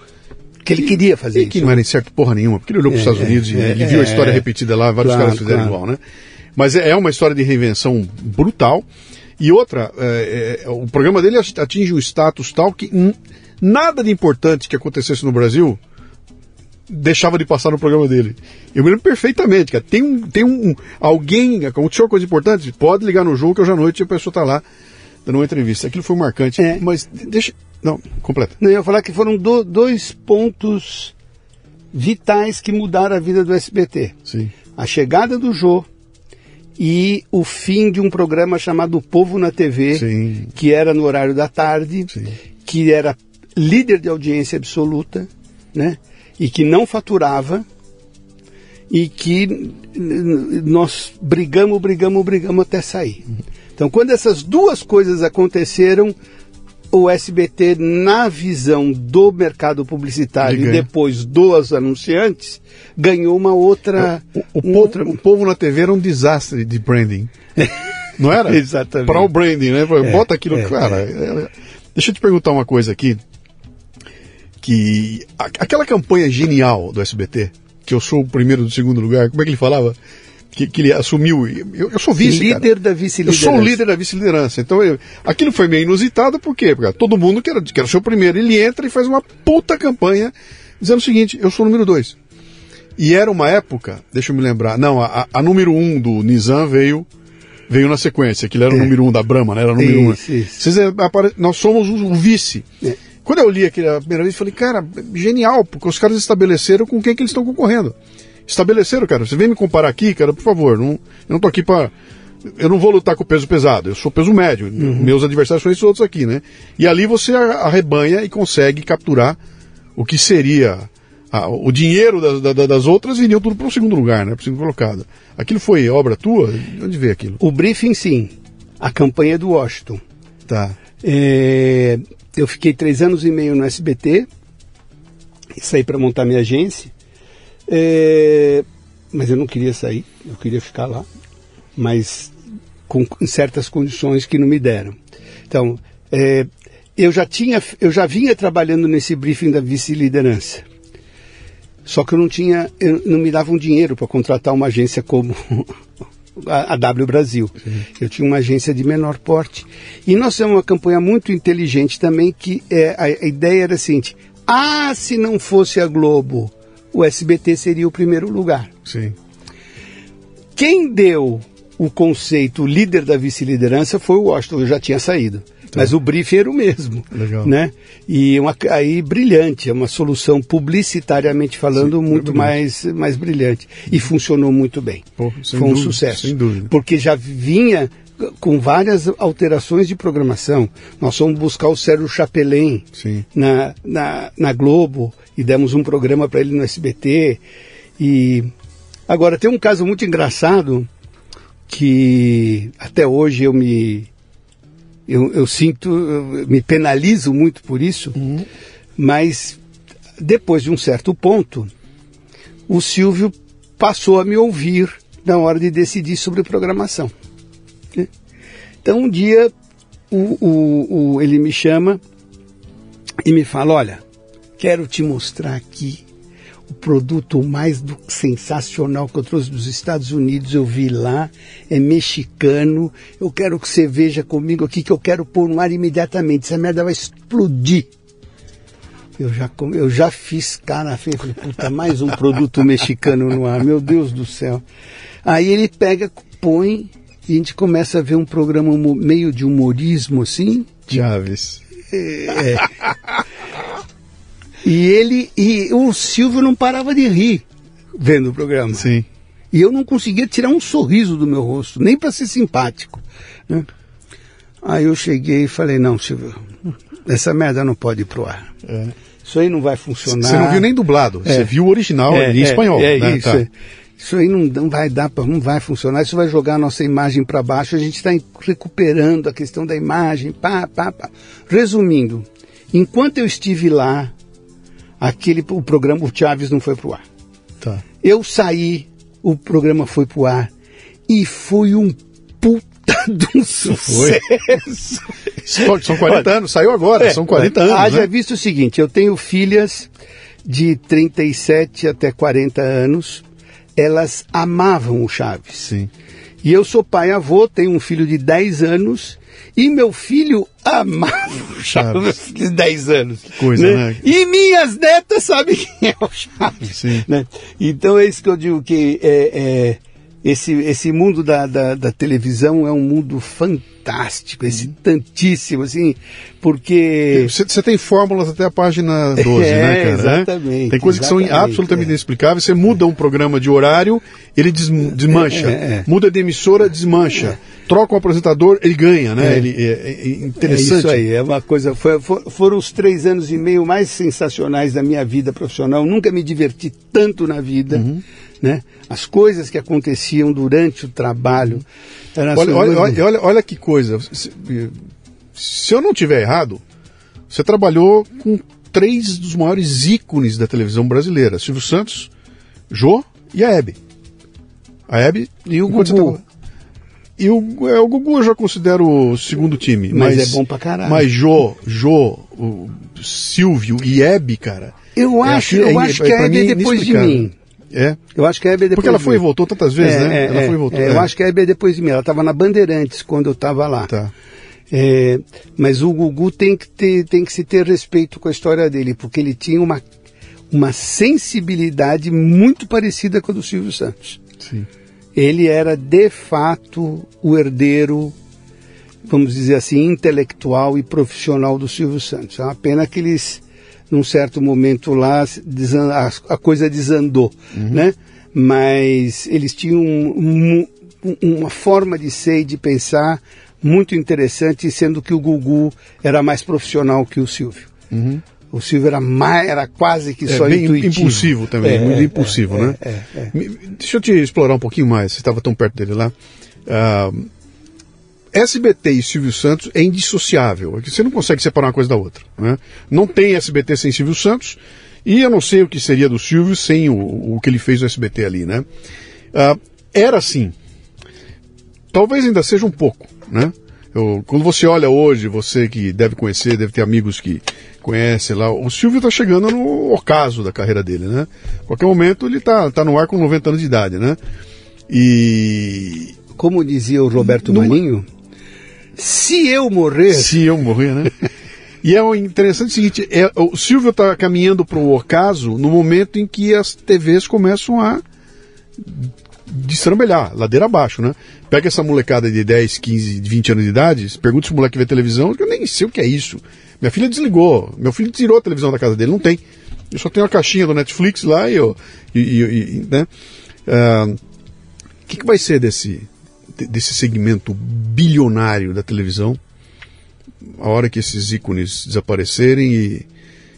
S2: Que ele queria fazer
S1: E que
S2: isso.
S1: não era incerto porra nenhuma, porque ele olhou para os
S2: É,
S1: Estados Unidos e,
S2: é,
S1: e viu a
S2: é,
S1: história
S2: é.
S1: repetida lá, vários
S2: Claro,
S1: caras fizeram
S2: claro.
S1: igual, né? Mas é é uma história de reinvenção brutal. E outra, é, é, o programa dele atinge um status tal que nada de importante que acontecesse no Brasil deixava de passar no programa dele. Eu me lembro perfeitamente, cara. Tem um, tem um alguém, aconteceu coisa importante, pode ligar no jogo que hoje à noite a pessoa está lá dando uma entrevista. Aquilo foi marcante.
S2: É.
S1: Mas deixa. Não, completa.
S2: Não, eu ia falar que foram do- dois pontos vitais que mudaram a vida do SBT.
S1: Sim.
S2: A chegada do Jô e o fim de um programa chamado O Povo na TV,
S1: Sim.
S2: que era no horário da tarde,
S1: Sim.
S2: que era líder de audiência absoluta, né? E que não faturava e que nós brigamos, brigamos, brigamos até sair. Então, quando essas duas coisas aconteceram, o SBT, na visão do mercado publicitário e depois dos anunciantes, ganhou uma outra.
S1: O, o
S2: um
S1: povo,
S2: outra-
S1: o povo na TV era um desastre de branding. Não era?
S2: Exatamente.
S1: Para o branding, né? Bota aquilo.
S2: é,
S1: cara, é- deixa eu te perguntar uma coisa aqui. Que aquela campanha genial do SBT, que eu sou o primeiro do segundo lugar, como é que ele falava? Que, que ele assumiu. Eu, eu sou vice. cara.
S2: líder da
S1: Eu
S2: vice-liderança.
S1: sou o líder da vice-liderança. Então, eu- aquilo foi meio inusitado, por quê? Porque todo mundo quer, quer ser o primeiro. Ele entra e faz uma puta campanha dizendo o seguinte: eu sou o número dois. E era uma época, deixa eu me lembrar, não, a, a- número um do Nizam veio veio na sequência, que ele era o
S2: É.
S1: número um da Brahma, né? Era o número um.
S2: Isso, isso.
S1: Vocês, é, apare- nós somos o, vice.
S2: É.
S1: Quando eu li aquilo a primeira vez, eu falei, cara, genial, porque os caras estabeleceram com quem que eles estão concorrendo. Estabeleceram, cara. Você vem me comparar aqui, cara, por favor. Não, eu não tô aqui pra. Eu não vou lutar com o peso pesado, eu sou peso médio. Meus adversários são esses outros aqui, né? E ali você arrebanha e consegue capturar o que seria. a- o dinheiro das, da- da- das outras iriam tudo para o segundo lugar, né? Para o segundo colocado. Aquilo foi obra tua? De onde veio aquilo?
S2: O briefing, sim. A campanha do Washington.
S1: Tá.
S2: É, eu fiquei três anos e meio no SBT, e saí para montar minha agência, É, mas eu não queria sair, eu queria ficar lá, mas com certas condições que não me deram. Então, é, eu já tinha, eu já vinha trabalhando nesse briefing da vice-liderança. Só que eu não tinha, eu, não me davam dinheiro para contratar uma agência como a, a W Brasil. Eu tinha uma agência de menor porte. E nós temos uma campanha muito inteligente também, que é, a, a ideia era a seguinte, ah, se não fosse a Globo, o SBT seria o primeiro lugar.
S1: Sim.
S2: Quem deu o conceito líder da vice-liderança foi o Washington, eu já tinha saído. Mas o briefing era o mesmo.
S1: Legal.
S2: Né? E uma, aí brilhante, é uma solução publicitariamente falando
S1: Sim,
S2: muito mais, mais brilhante. E funcionou muito bem.
S1: Pô,
S2: Foi um
S1: dúvida,
S2: sucesso.
S1: sem dúvida.
S2: Porque já vinha com várias alterações de programação. Nós fomos buscar o Sérgio Chapelin na, na, na Globo e demos um programa para ele no SBT. E agora tem um caso muito engraçado que até hoje eu me eu, eu sinto eu me penalizo muito por isso, mas depois de um certo ponto o Silvio passou a me ouvir na hora de decidir sobre programação. Né? Então um dia o, o, o- ele me chama e me fala, olha, quero te mostrar aqui o produto mais do- sensacional que eu trouxe dos Estados Unidos, eu vi lá, é mexicano, eu quero que você veja comigo aqui, que eu quero pôr no ar imediatamente, essa merda vai explodir. Eu já, eu já fiz cara feia, falei, puta, mais um produto mexicano no ar, meu Deus do céu. Aí ele pega, põe, e a gente começa a ver um programa meio de humorismo, assim,
S1: Chaves.
S2: e ele, e o Silvio não parava de rir vendo o programa.
S1: Sim.
S2: E eu não conseguia tirar um sorriso do meu rosto, nem para ser simpático. né? Aí eu cheguei e falei, não, Silvio, essa merda não pode ir pro ar.
S1: É.
S2: Isso aí não vai funcionar.
S1: Você não viu nem dublado,
S2: É.
S1: você viu o original
S2: É,
S1: em
S2: é,
S1: espanhol.
S2: É,
S1: né?
S2: isso.
S1: Tá.
S2: É. Isso aí não, não vai dar para, não vai funcionar. Isso vai jogar a nossa imagem para baixo. A gente está recuperando a questão da imagem. Pá, pá, pá. Resumindo, enquanto eu estive lá, aquele o programa o Chaves não foi pro ar.
S1: Tá.
S2: Eu saí, o programa foi pro ar e foi um puta de um sucesso.
S1: São são 40 anos, saiu agora, são 40 anos.
S2: Haja
S1: né?
S2: visto o seguinte, eu tenho filhas de 37 até 40 anos, elas amavam o Chaves.
S1: Sim.
S2: E eu sou pai avô, tenho um filho de 10 anos e meu filho amava o Chaves, de 10 anos.
S1: coisa, né?
S2: E minhas netas sabem quem é o Chaves.
S1: Sim.
S2: né? Então é isso que eu digo que é, é, esse, esse mundo da, da, da televisão é um mundo fantástico, excitantíssimo, assim, porque...
S1: Você, tem fórmulas até a página 12,
S2: É,
S1: né, cara?
S2: exatamente,
S1: Tem coisas que são absolutamente
S2: é.
S1: inexplicáveis. Você muda um programa de horário, ele des- desmancha.
S2: É, é.
S1: Muda de emissora, desmancha. Troca um apresentador, ele ganha, né? Ele, é, é
S2: É
S1: interessante.
S2: isso aí, é uma coisa. foi- for- foram os três anos e meio mais sensacionais da minha vida profissional. Nunca me diverti tanto na vida.
S1: Uhum.
S2: Né? As coisas que aconteciam durante o trabalho.
S1: Olha, olha,
S2: muito-
S1: olha, olha, olha que coisa. Se, se eu não tiver errado, você trabalhou com três dos maiores ícones da televisão brasileira: Silvio Santos, Jô e a Hebe. A Hebe
S2: E o Gugu.
S1: E o, é, o Gugu eu já considero o segundo time.
S2: Mas
S1: Mas,
S2: é bom pra caralho.
S1: Mas Jô, Jô, Silvio e Hebe, cara.
S2: Eu
S1: é
S2: acho,
S1: aqui-
S2: eu
S1: é-
S2: acho
S1: é
S2: que
S1: pra
S2: a Hebe é depois de mim.
S1: É.
S2: Eu acho que a Hebe é depois
S1: Porque ela foi e voltou tantas vezes, né? ela foi e voltou.
S2: é,
S1: é.
S2: Eu acho que a Hebe é depois de mim. Ela estava na Bandeirantes quando eu estava lá.
S1: Tá.
S2: É, mas o Gugu tem que, ter, tem que se ter respeito com a história dele, porque ele tinha uma, uma sensibilidade muito parecida com a do Silvio Santos.
S1: Sim.
S2: Ele era, de fato, o herdeiro, vamos dizer assim, intelectual e profissional do Silvio Santos. É uma pena que eles, num certo momento lá, a, coisa desandou, né? Mas eles tinham um- um- uma forma de ser e de pensar muito interessante, sendo que o Gugu era mais profissional que o Silvio. O Silvio era, mais, era quase que
S1: É
S2: só
S1: bem
S2: intuitivo.
S1: impulsivo também,
S2: É,
S1: muito
S2: é,
S1: impulsivo,
S2: é,
S1: né?
S2: é, é.
S1: Deixa eu te explorar um pouquinho mais, você estava tão perto dele lá. Ah, SBT e Silvio Santos é indissociável, é você não consegue separar uma coisa da outra. Né? Não tem SBT sem Silvio Santos, e eu não sei o que seria do Silvio sem o, o que ele fez no SBT ali, né? Ah, era assim. Talvez ainda seja um pouco, né? Eu- quando você olha hoje, você que deve conhecer, deve ter amigos que conhecem lá, o Silvio está chegando no ocaso da carreira dele, né? Qualquer momento ele está tá no ar com 90 anos de idade, né? E
S2: Como dizia o Roberto
S1: Numa-
S2: Maninho, se eu morrer,
S1: se eu morrer, né? E é o interessante o seguinte, é, o Silvio está caminhando para o ocaso no momento em que as TVs começam a destrambelhar, ladeira abaixo, né? Pega essa molecada de 10, 15, 20 anos de idade, pergunta se o moleque vê televisão, eu nem sei o que é isso. Minha filha desligou, meu filho tirou a televisão da casa dele, não tem. Eu só tenho a caixinha do Netflix lá e, eu, e, e, e né? Uh, o que, que vai ser desse, desse segmento bilionário da televisão a hora que esses ícones desaparecerem e,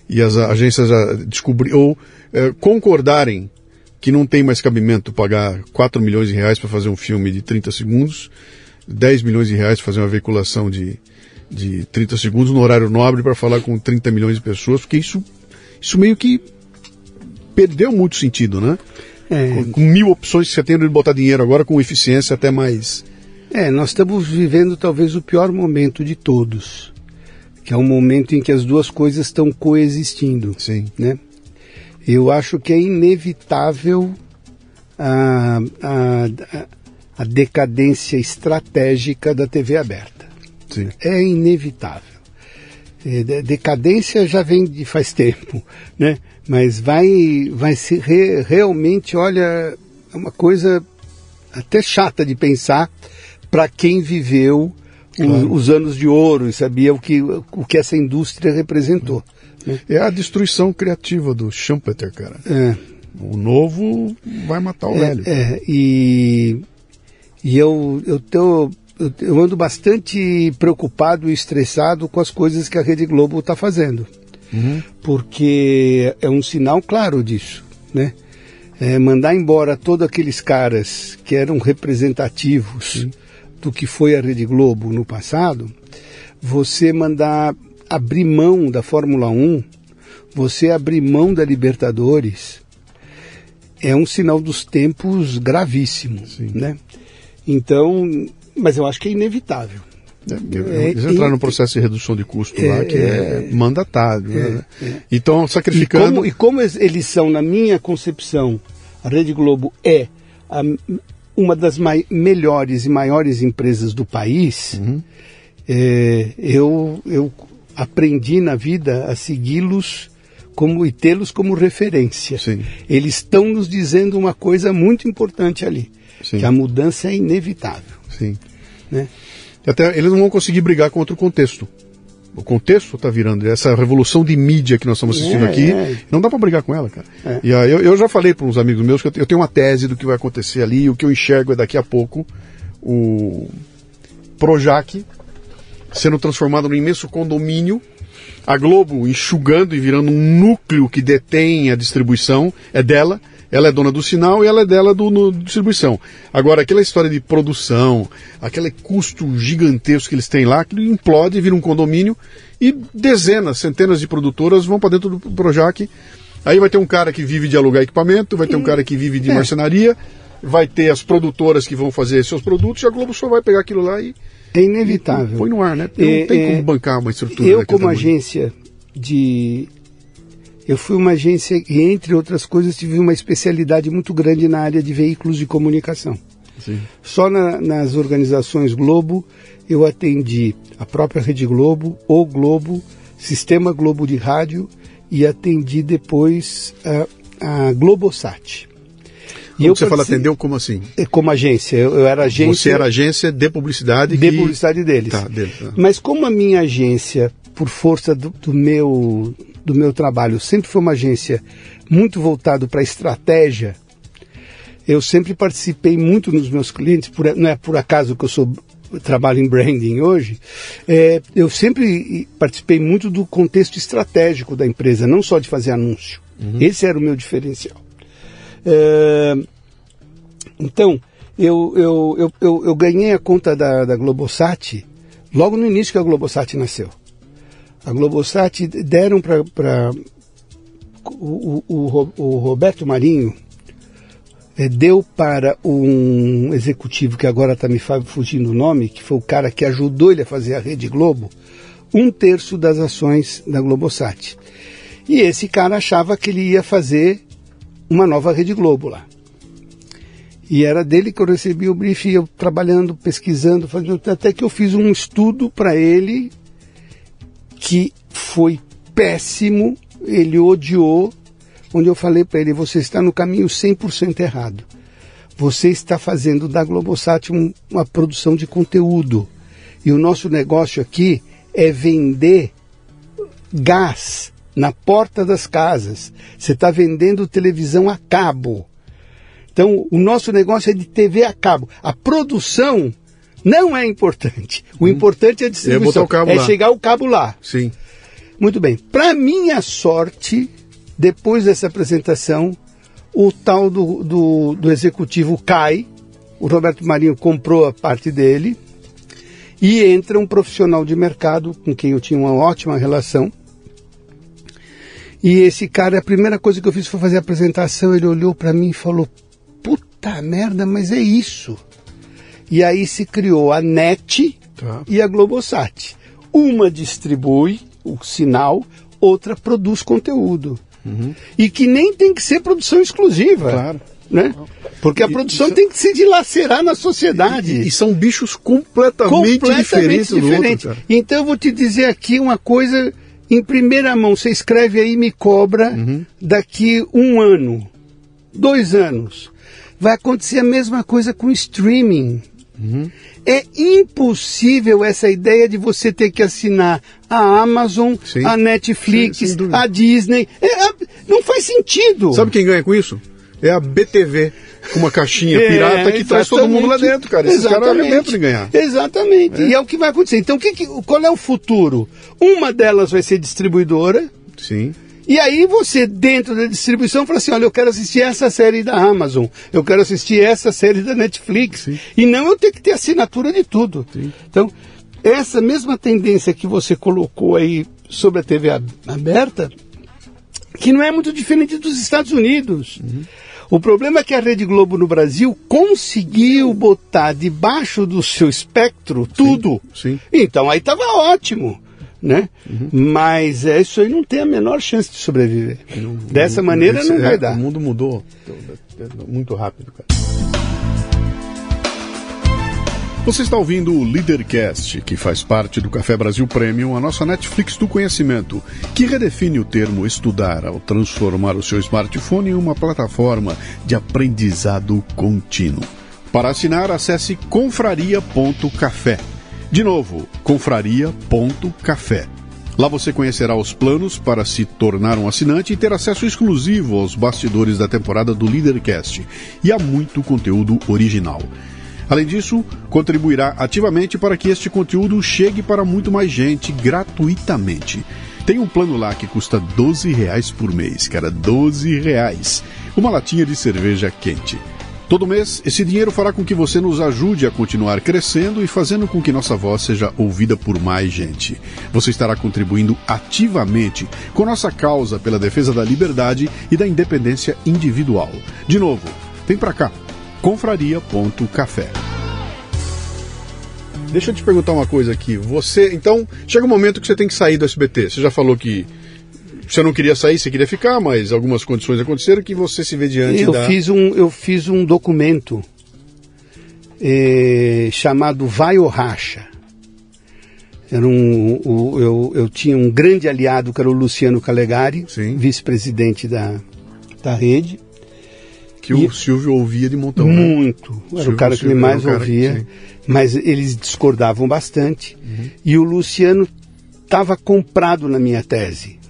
S1: e as agências descobrir ou é, concordarem que não tem mais cabimento pagar 4 milhões de reais para fazer um filme de 30 segundos, 10 milhões de reais para fazer uma veiculação de, de 30 segundos no horário nobre para falar com 30 milhões de pessoas, porque isso, isso meio que perdeu muito sentido, né? É. Com, com, mil opções que você tem de botar dinheiro agora com eficiência até mais.
S2: É, nós estamos vivendo talvez o pior momento de todos, que é um momento em que as duas coisas estão coexistindo.
S1: Sim.
S2: Né? Eu acho que é inevitável a, a, a decadência estratégica da TV aberta.
S1: Sim.
S2: É inevitável. É, decadência já vem de faz tempo, né? Mas vai, vai ser re, realmente, olha, é uma coisa até chata de pensar para quem viveu claro. os, os, anos de ouro e sabia o que, o que essa indústria representou.
S1: É a destruição criativa do Schumpeter, cara.
S2: É.
S1: O novo vai matar o
S2: é,
S1: velho.
S2: É, e, e eu, eu, tô, eu ando bastante preocupado e estressado com as coisas que a Rede Globo está fazendo.
S1: Uhum.
S2: Porque é um sinal claro disso, né? É mandar embora todos aqueles caras que eram representativos Sim. do que foi a Rede Globo no passado, você mandar abrir mão da Fórmula 1, você abrir mão da Libertadores, é um sinal dos tempos gravíssimo, Sim. né? Então, mas eu acho que é inevitável.
S1: É, eles entraram no processo de redução de custo é, lá, que é, é mandatário. né? É, é. Então, sacrificando.
S2: E como, e como, eles são, na minha concepção, a Rede Globo é a, uma das melhores e maiores empresas do país,
S1: uhum.
S2: eu, eu aprendi na vida a segui-los como e tê-los como referência.
S1: Sim.
S2: Eles estão nos dizendo uma coisa muito importante ali,
S1: Sim.
S2: que a mudança é inevitável.
S1: Sim.
S2: Né?
S1: Até eles não vão conseguir brigar contra o contexto. O contexto está virando essa revolução de mídia que nós estamos assistindo
S2: é,
S1: aqui.
S2: É.
S1: Não dá para brigar com ela, cara.
S2: É.
S1: E aí, eu, eu, já falei para uns amigos meus que eu tenho uma tese do que vai acontecer ali. O que eu enxergo é daqui a pouco o Projac sendo transformado num imenso condomínio, a Globo enxugando e virando um núcleo que detém a distribuição, é dela, ela é dona do sinal e ela é dela do no, distribuição. Agora, aquela história de produção, aquele custo gigantesco que eles têm lá, que implode, vira um condomínio e dezenas, centenas de produtoras vão para dentro do Projac. Aí vai ter um cara que vive de alugar equipamento, vai ter um cara que vive de é. marcenaria, vai ter as produtoras que vão fazer seus produtos e a Globo só vai pegar aquilo lá e
S2: é inevitável.
S1: Põe no ar, né? Não
S2: é,
S1: tem
S2: é,
S1: como bancar uma estrutura.
S2: Eu, como tamanho. agência de. Eu fui uma agência e, entre outras coisas, tive uma especialidade muito grande na área de veículos de comunicação.
S1: Sim.
S2: Só na, nas organizações Globo eu atendi a própria Rede Globo, o Globo, Sistema Globo de Rádio e atendi depois a, a Globosat.
S1: E eu você fala atendeu como assim?
S2: É, como agência. Eu, eu, era agência.
S1: Você era agência de publicidade?
S2: De que... publicidade deles.
S1: Tá, dele, tá.
S2: Mas como a minha agência, por força do, do, meu, do meu trabalho, sempre foi uma agência muito voltado para estratégia, eu sempre participei muito nos meus clientes, por, não é por acaso que eu sou trabalho em branding hoje, é, eu sempre participei muito do contexto estratégico da empresa, não só de fazer anúncio. Uhum. Esse era o meu diferencial. É, então, eu, eu, eu, eu, ganhei a conta da, da Globosat logo no início que a Globosat nasceu. A Globosat deram para o, o, o, Roberto Marinho é, deu para um executivo que agora está me fugindo o nome, que foi o cara que ajudou ele a fazer a Rede Globo, um terço das ações da Globosat. E esse cara achava que ele ia fazer uma nova Rede Globo lá. E era dele que eu recebi o briefing, eu trabalhando, pesquisando, fazendo, até que eu fiz um estudo para ele que foi péssimo, ele odiou, onde eu falei para ele, você está no caminho 100% errado. você está fazendo da Globosat um, uma produção de conteúdo. E o nosso negócio aqui é vender gás na porta das casas. Você está vendendo televisão a cabo. Então, o nosso negócio é de TV a cabo. A produção não é importante. O hum. importante é a distribuição. É, é chegar o cabo lá.
S1: Sim.
S2: Muito bem. Para minha sorte, depois dessa apresentação, o tal do, do, do executivo cai. O Roberto Marinho comprou a parte dele. E entra um profissional de mercado com quem eu tinha uma ótima relação. E esse cara, a primeira coisa que eu fiz foi fazer a apresentação. Ele olhou para mim e falou: Puta merda, mas é isso. E aí se criou a NET tá. e a Globosat. Uma distribui o sinal, outra produz conteúdo. Uhum. E que nem tem que ser produção exclusiva. Claro. Né? Porque a produção tem que se dilacerar na sociedade.
S1: E, e são bichos completamente, completamente diferentes. diferentes. Outro,
S2: então eu vou te dizer aqui uma coisa em primeira mão. Você escreve aí me cobra uhum. daqui um ano, dois anos. Vai acontecer a mesma coisa com streaming. Uhum. É impossível essa ideia de você ter que assinar a Amazon, Sim. a Netflix, Sim, a Disney. É, é, não faz sentido.
S1: Sabe quem ganha com isso? É a BTV, uma caixinha é, pirata que traz todo mundo lá dentro, cara. Esses caras arrebentam de ganhar.
S2: Exatamente. É. E é o que vai acontecer. Então, que, que, qual é o futuro? Uma delas vai ser distribuidora.
S1: Sim.
S2: E aí você, dentro da distribuição, fala assim, olha, eu quero assistir essa série da Amazon, eu quero assistir essa série da Netflix. Sim. E não eu ter que ter assinatura de tudo. Sim. Então, essa mesma tendência que você colocou aí sobre a TV aberta, que não é muito diferente dos Estados Unidos. Uhum. O problema é que a Rede Globo no Brasil conseguiu botar debaixo do seu espectro tudo.
S1: Sim, sim.
S2: Então aí estava ótimo né? Uhum. Mas é, isso aí não tem a menor chance de sobreviver. Não, Dessa não, maneira não vai é, dar.
S1: O mundo mudou muito rápido, cara. Você está ouvindo o Leadercast, que faz parte do Café Brasil Premium, a nossa Netflix do conhecimento, que redefine o termo estudar ao transformar o seu smartphone em uma plataforma de aprendizado contínuo. Para assinar, acesse confraria.café de novo, confraria.café. Lá você conhecerá os planos para se tornar um assinante e ter acesso exclusivo aos bastidores da temporada do Leadercast e a muito conteúdo original. Além disso, contribuirá ativamente para que este conteúdo chegue para muito mais gente gratuitamente. Tem um plano lá que custa 12 reais por mês, cara, 12 reais. Uma latinha de cerveja quente. Todo mês, esse dinheiro fará com que você nos ajude a continuar crescendo e fazendo com que nossa voz seja ouvida por mais gente. Você estará contribuindo ativamente com nossa causa pela defesa da liberdade e da independência individual. De novo, vem para cá, confraria.café. Deixa eu te perguntar uma coisa aqui. Você, então, chega um momento que você tem que sair do SBT. Você já falou que você não queria sair, você queria ficar, mas algumas condições aconteceram que você se vê diante
S2: eu
S1: da...
S2: Fiz um, eu fiz um documento eh, chamado Vai ou Racha. Era um, o, eu, eu tinha um grande aliado que era o Luciano Calegari, vice-presidente da, da rede.
S1: Que e o Silvio ouvia de montão. Né?
S2: Muito. Né? Era Silvio, o cara que ele mais ouvia. Mas eles discordavam bastante. Uhum. E o Luciano estava comprado na minha tese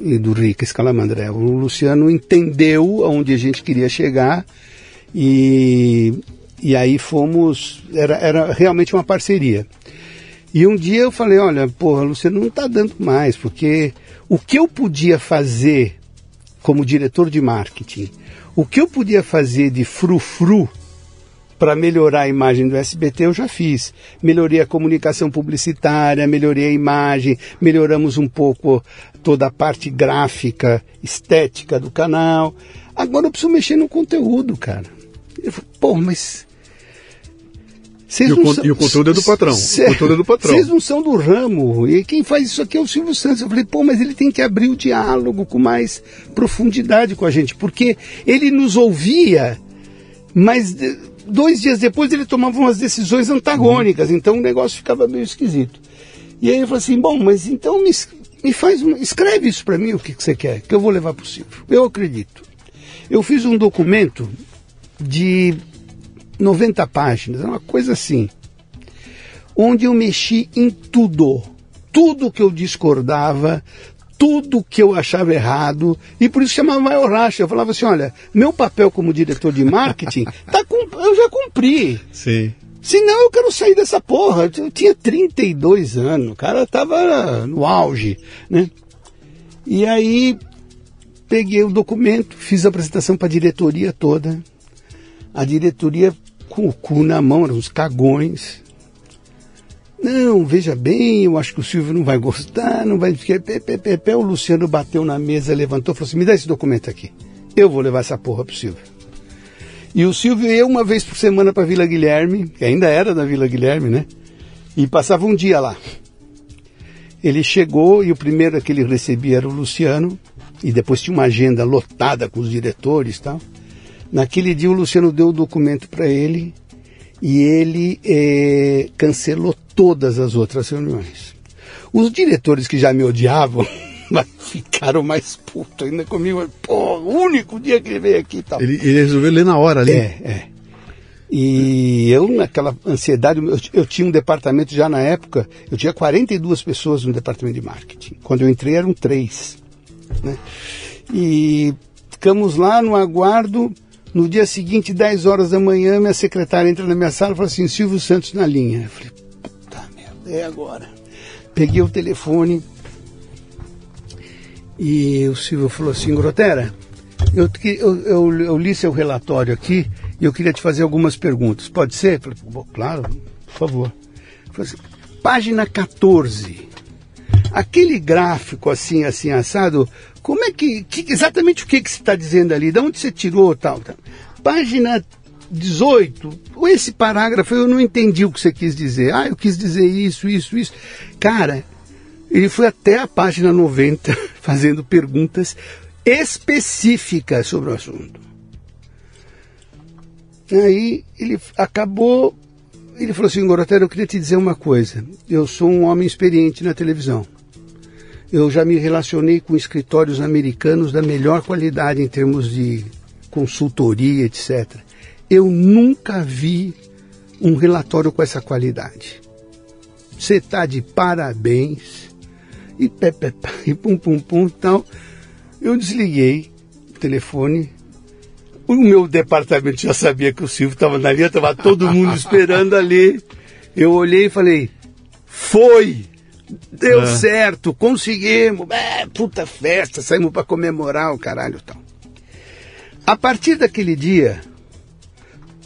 S2: e do Rica Scalamandré. O Luciano entendeu aonde a gente queria chegar e, e aí fomos. Era, era realmente uma parceria. E um dia eu falei: olha, porra, Luciano não está dando mais, porque o que eu podia fazer como diretor de marketing, o que eu podia fazer de frufru para melhorar a imagem do SBT eu já fiz. Melhorei a comunicação publicitária, melhorei a imagem, melhoramos um pouco toda a parte gráfica, estética do canal. Agora eu preciso mexer no conteúdo, cara. Eu falei, pô, mas.
S1: E o, são, e, o, conteúdo é do patrão. Cê, o conteúdo é do patrão.
S2: Vocês não são do ramo. E quem faz isso aqui é o Silvio Santos. Eu falei, pô, mas ele tem que abrir o diálogo com mais profundidade com a gente. Porque ele nos ouvia, mas dois dias depois ele tomava umas decisões antagônicas, então o negócio ficava meio esquisito. E aí eu falei assim, bom, mas então me, me faz, escreve isso para mim o que, que você quer, que eu vou levar para o Silvio. Eu acredito. Eu fiz um documento de 90 páginas, uma coisa assim, onde eu mexi em tudo, tudo que eu discordava, tudo que eu achava errado, e por isso chamava maior racha. Eu falava assim, olha, meu papel como diretor de marketing, tá com, eu já cumpri.
S1: Sim.
S2: Senão eu quero sair dessa porra. Eu tinha 32 anos, o cara tava no auge, né? E aí peguei o documento, fiz a apresentação para a diretoria toda. A diretoria com o cu na mão, eram uns cagões. Não, veja bem, eu acho que o Silvio não vai gostar, não vai. Pé, o Luciano bateu na mesa, levantou falou assim: me dá esse documento aqui. Eu vou levar essa porra pro Silvio. E o Silvio ia uma vez por semana para Vila Guilherme, que ainda era da Vila Guilherme, né? E passava um dia lá. Ele chegou e o primeiro que ele recebia era o Luciano, e depois tinha uma agenda lotada com os diretores e tal. Naquele dia o Luciano deu o documento para ele e ele eh, cancelou todas as outras reuniões. Os diretores que já me odiavam ficaram mais putos ainda comigo. Pô, o único dia que ele veio aqui e tal.
S1: Ele, ele, resolveu ler na hora ali.
S2: É, é. E eu, naquela ansiedade, eu, eu, tinha um departamento já na época, eu tinha 42 pessoas no departamento de marketing. Quando eu entrei eram três. Né? E ficamos lá no aguardo. No dia seguinte, 10 horas da manhã, minha secretária entra na minha sala e fala assim: Silvio Santos na linha. Eu falei: é agora. Peguei o telefone e o Silvio falou assim, Grotera, eu, eu, eu, eu, li seu relatório aqui e eu queria te fazer algumas perguntas. Pode ser? Falei, claro, por favor. Assim, página 14. Aquele gráfico assim, assim, assado, como é que, que exatamente o que, que você está dizendo ali? De onde você tirou tal, tal? Página 18, esse parágrafo eu não entendi o que você quis dizer. Ah, eu quis dizer isso, isso, isso. Cara, ele foi até a página 90 fazendo perguntas específicas sobre o assunto. Aí ele acabou, ele falou assim, Gorotero, eu queria te dizer uma coisa. Eu sou um homem experiente na televisão. Eu já me relacionei com escritórios americanos da melhor qualidade em termos de consultoria, etc eu nunca vi um relatório com essa qualidade. Você está de parabéns. E pé, pé, pé, e pum, pum, pum, tal. Eu desliguei o telefone. O meu departamento já sabia que o Silvio estava na linha, estava todo mundo esperando ali. Eu olhei e falei: Foi! Deu é. certo, conseguimos. É, puta festa, saímos para comemorar o caralho tal. A partir daquele dia,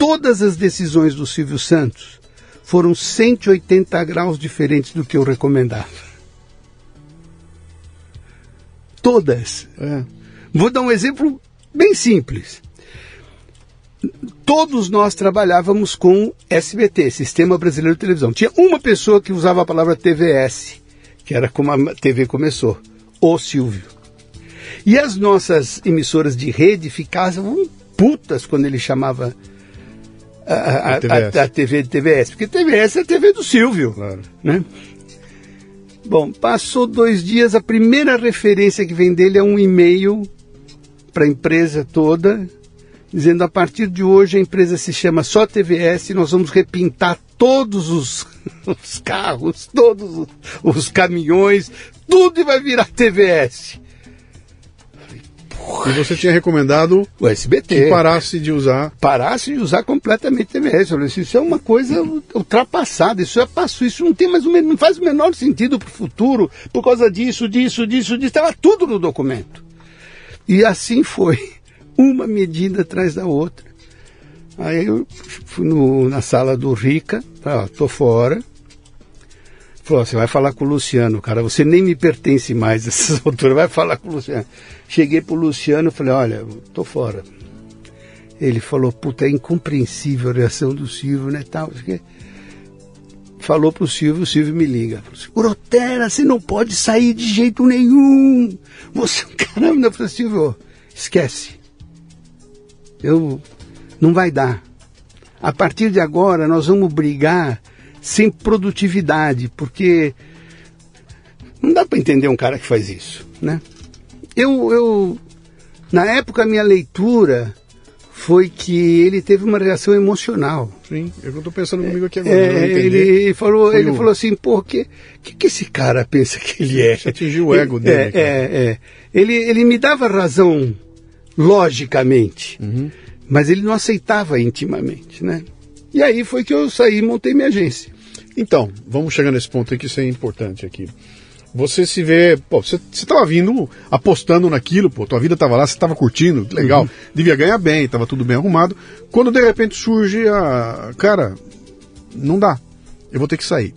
S2: todas as decisões do Silvio Santos foram 180 graus diferentes do que eu recomendava. Todas. É. Vou dar um exemplo bem simples. Todos nós trabalhávamos com SBT, Sistema Brasileiro de Televisão. Tinha uma pessoa que usava a palavra TVS, que era como a TV começou, o Silvio. E as nossas emissoras de rede ficavam putas quando ele chamava a, a, a, a, TV de TVS, porque TVS é a TV do Silvio. Claro. Né? Bom, passou dois dias, a primeira referência que vem dele é um e-mail para a empresa toda, dizendo a partir de hoje a empresa se chama só TVS, nós vamos repintar todos os, os carros, todos os, os caminhões, tudo vai virar TVS.
S1: E você tinha recomendado
S2: o SBT
S1: que parasse de usar.
S2: Parasse de usar completamente TVS. Eu disse, isso é uma coisa ultrapassada, isso é passo, isso não tem mais não faz o menor sentido para o futuro, por causa disso, disso, disso, disso. Estava tudo no documento. E assim foi, uma medida atrás da outra. Aí eu fui no, na sala do Rica, ah, tô fora. Falou, você vai falar com o Luciano, cara, você nem me pertence mais essas alturas, vai falar com o Luciano. Cheguei pro Luciano e falei, olha, tô fora. Ele falou, puta, é incompreensível a reação do Silvio, né, tal, Falou pro Silvio, o Silvio me liga. Assim, Grotera, você não pode sair de jeito nenhum. Você, caramba, eu falei, Silvio, esquece. Eu, não vai dar. A partir de agora, nós vamos brigar sem produtividade, porque não dá para entender um cara que faz isso, né? Eu, eu, na época, a minha leitura foi que ele teve uma reação emocional.
S1: Sim, é eu estou pensando comigo aqui agora.
S2: É, ele falou, ele falou assim, pô, que, que que esse cara pensa que ele é?
S1: Você atingiu o ego dele.
S2: É, é, é. Ele, ele me dava razão logicamente, uhum. mas ele não aceitava intimamente, né? E aí foi que eu saí e montei minha agência.
S1: Então, vamos chegar nesse ponto aí que isso é importante aqui. Você se vê, pô, você estava vindo apostando naquilo, pô, tua vida estava lá, você estava curtindo, legal, uhum. devia ganhar bem, estava tudo bem arrumado. Quando de repente surge a, cara, não dá, eu vou ter que sair.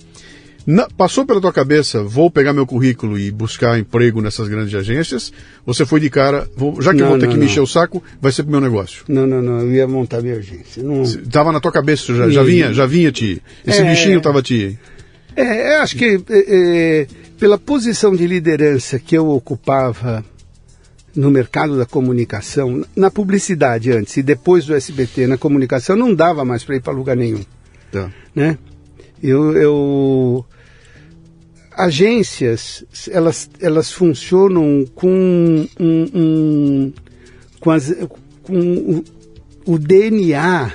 S1: Passou pela tua cabeça, vou pegar meu currículo e buscar emprego nessas grandes agências? Você foi de cara, vou, já que não, eu vou ter não, que me encher o saco, vai ser pro meu negócio?
S2: Não, não, não, eu ia montar minha agência. Não...
S1: Tava na tua cabeça, já, já vinha, já vinha te. Esse é, bichinho tava te.
S2: É, acho que é, é, pela posição de liderança que eu ocupava no mercado da comunicação, na publicidade antes e depois do SBT, na comunicação, não dava mais para ir para lugar nenhum. Tá. Né? Eu, eu agências elas, elas funcionam com, um, um, com, as, com o, o, DNA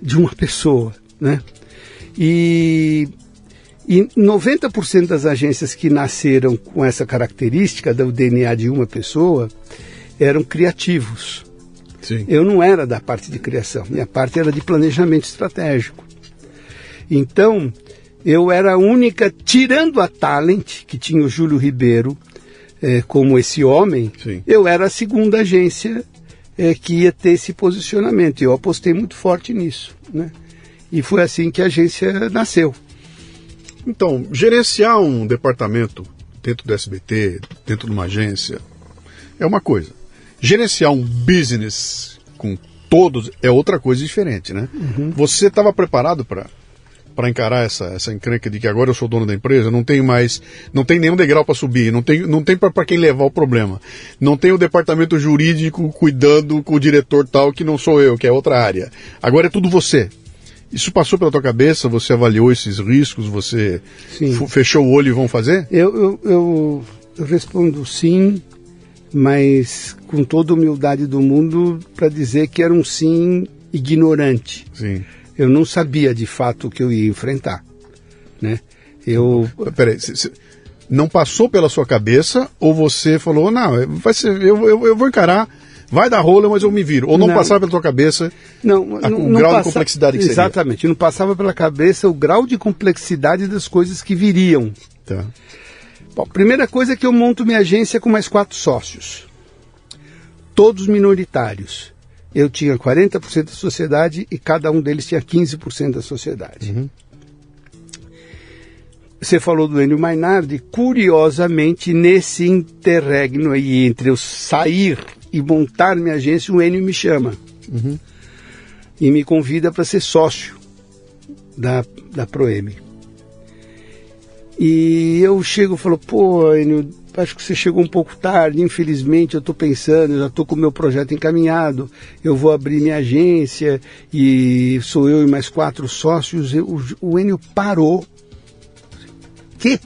S2: de uma pessoa, né? E, e 90% das agências que nasceram com essa característica do DNA de uma pessoa eram criativos. Sim. Eu não era da parte de criação, minha parte era de planejamento estratégico. Então, eu era a única, tirando a Talent, que tinha o Júlio Ribeiro é, como esse homem, Sim. eu era a segunda agência é, que ia ter esse posicionamento. E eu apostei muito forte nisso. Né? E foi assim que a agência nasceu.
S1: Então, gerenciar um departamento dentro do SBT, dentro de uma agência, é uma coisa. Gerenciar um business com todos é outra coisa diferente, né? Uhum. Você estava preparado para para encarar essa, essa encrenca de que agora eu sou dono da empresa, não tenho mais, não tem nenhum degrau para subir, não tem, não tem para quem levar o problema. Não tem o departamento jurídico cuidando com o diretor tal, que não sou eu, que é outra área. Agora é tudo você. Isso passou pela tua cabeça? Você avaliou esses riscos? Você fechou o olho e vão fazer?
S2: Eu, eu, eu, eu respondo sim, mas com toda a humildade do mundo para dizer que era um sim ignorante. Sim eu não sabia de fato o que eu ia enfrentar, né? Eu
S1: peraí, não passou pela sua cabeça ou você falou não, vai ser, eu, eu, eu vou encarar, vai dar rola, mas eu me viro. Ou não, não passava pela tua cabeça
S2: não, a,
S1: não,
S2: o
S1: grau passa... de complexidade que
S2: seria. Exatamente, não passava pela cabeça o grau de complexidade das coisas que viriam. Tá. Bom, primeira coisa é que eu monto minha agência com mais quatro sócios, todos minoritários eu tinha 40% da sociedade e cada um deles tinha 15% da sociedade. Uhum. Você falou do Enio Mainardi, curiosamente, nesse interregno aí entre eu sair e montar minha agência, o Enio me chama uhum. e me convida para ser sócio da, da Proeme. E eu chego e falo, pô, Enio, acho que você chegou um pouco tarde, infelizmente eu estou pensando, eu já estou com o meu projeto encaminhado, eu vou abrir minha agência e sou eu e mais quatro sócios. Eu, o, o Enio parou. Que?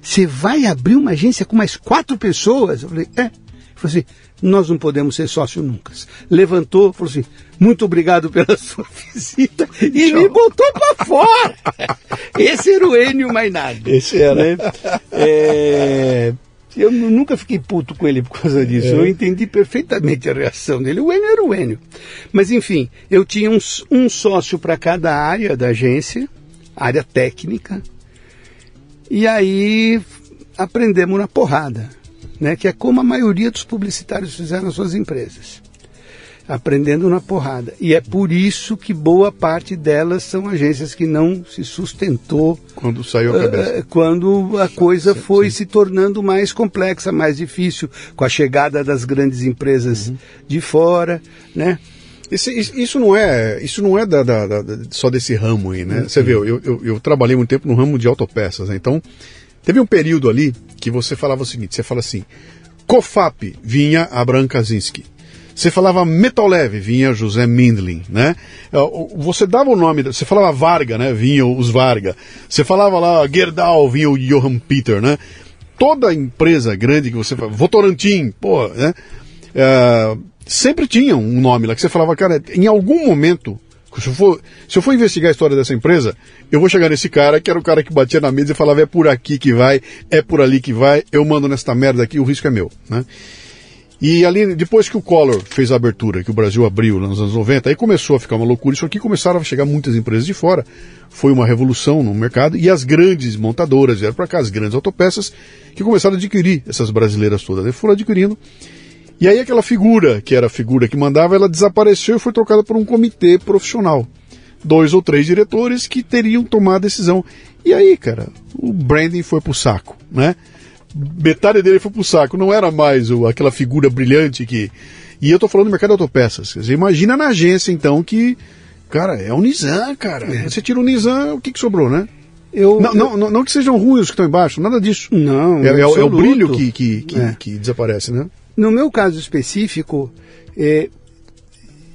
S2: Você vai abrir uma agência com mais quatro pessoas? Eu falei, é. Ele falou assim, nós não podemos ser sócio nunca. Levantou, falou assim, muito obrigado pela sua visita e Tchau. me botou para fora. Esse era o Enio Mainardi.
S1: Esse era. Né?
S2: É, eu nunca fiquei puto com ele por causa disso. É. Eu entendi perfeitamente a reação dele. O Enio era o Enio. Mas enfim, eu tinha um, um sócio para cada área da agência, área técnica. E aí aprendemos na porrada né, que é como a maioria dos publicitários fizeram nas suas empresas, aprendendo na porrada. E é por isso que boa parte delas são agências que não se sustentou
S1: quando saiu a cabeça. Uh,
S2: quando a coisa foi sim. se tornando mais complexa, mais difícil, com a chegada das grandes empresas uhum. de fora, né?
S1: Isso, isso, não é, isso não é da, da, da, só desse ramo aí, né? Uhum. Você vê, eu, eu, eu, trabalhei muito tempo no ramo de autopeças, né? então Teve um período ali que você falava o seguinte: você fala assim, COFAP vinha Abraham Kaczynski. Você falava Metal Leve, vinha José Mindlin, né? É, você dava o nome, você falava Varga, né? Vinha os Varga. Você falava lá Gerdau, vinha o Johan Peter, né? Toda empresa grande que você fala, Votorantim, pô, né? É, sempre tinha um nome lá que você falava, cara, em algum momento, se eu, for, se eu for investigar a história dessa empresa, eu vou chegar nesse cara, que era o cara que batia na mesa e falava, é por aqui que vai, é por ali que vai, eu mando nesta merda aqui, o risco é meu, né? E ali, depois que o Collor fez a abertura, que o Brasil abriu nos anos 90, aí começou a ficar uma loucura. Isso aqui começaram a chegar muitas empresas de fora. Foi uma revolução no mercado. E as grandes montadoras vieram para cá, as grandes autopeças, que começaram a adquirir essas brasileiras todas. Foram adquirindo. E aí aquela figura, que era a figura que mandava, ela desapareceu e foi trocada por um comitê profissional. Dois ou três diretores que teriam tomado a decisão. E aí, cara, o branding foi pro saco, né? Metade dele foi pro saco. Não era mais o, aquela figura brilhante que. E eu tô falando do mercado de autopeças. Você imagina na agência, então, que. Cara, é o Nizam, cara. É. Você tira o Nizam, o que, que sobrou, né? Eu, não, eu... Não, não, não, que sejam ruins os que estão embaixo, nada disso.
S2: Não,
S1: é, é, é o brilho que, que, que, é. que, desaparece, né?
S2: No meu caso específico, é,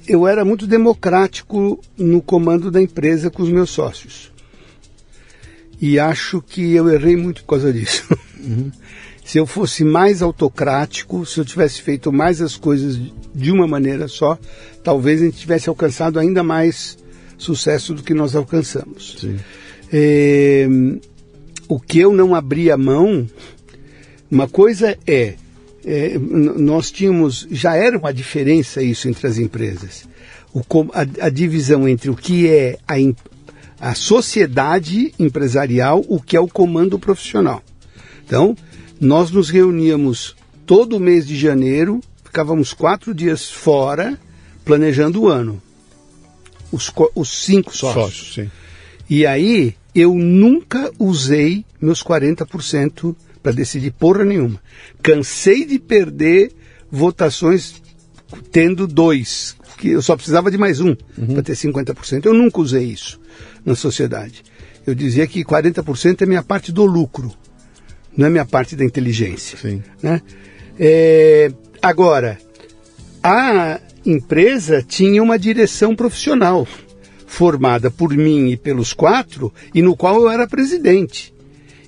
S2: eu era muito democrático no comando da empresa com os meus sócios. E acho que eu errei muito por causa disso. Se eu fosse mais autocrático, se eu tivesse feito mais as coisas de uma maneira só, talvez a gente tivesse alcançado ainda mais sucesso do que nós alcançamos. É, o que eu não abri a mão, uma coisa é, é, nós tínhamos, já era uma diferença isso entre as empresas. O, a, a divisão entre o que é a, a sociedade empresarial, o que é o comando profissional. Então, nós nos reuníamos todo mês de janeiro, ficávamos quatro dias fora, planejando o ano. Os, os cinco sócios. sócios. E aí, eu nunca usei meus 40% para decidir porra nenhuma. Cansei de perder votações tendo dois, que eu só precisava de mais um uhum. para ter 50%. Eu nunca usei isso na sociedade. Eu dizia que 40% é minha parte do lucro não é minha parte da inteligência. Sim. Né? É, agora, a empresa tinha uma direção profissional formada por mim e pelos quatro, e no qual eu era presidente.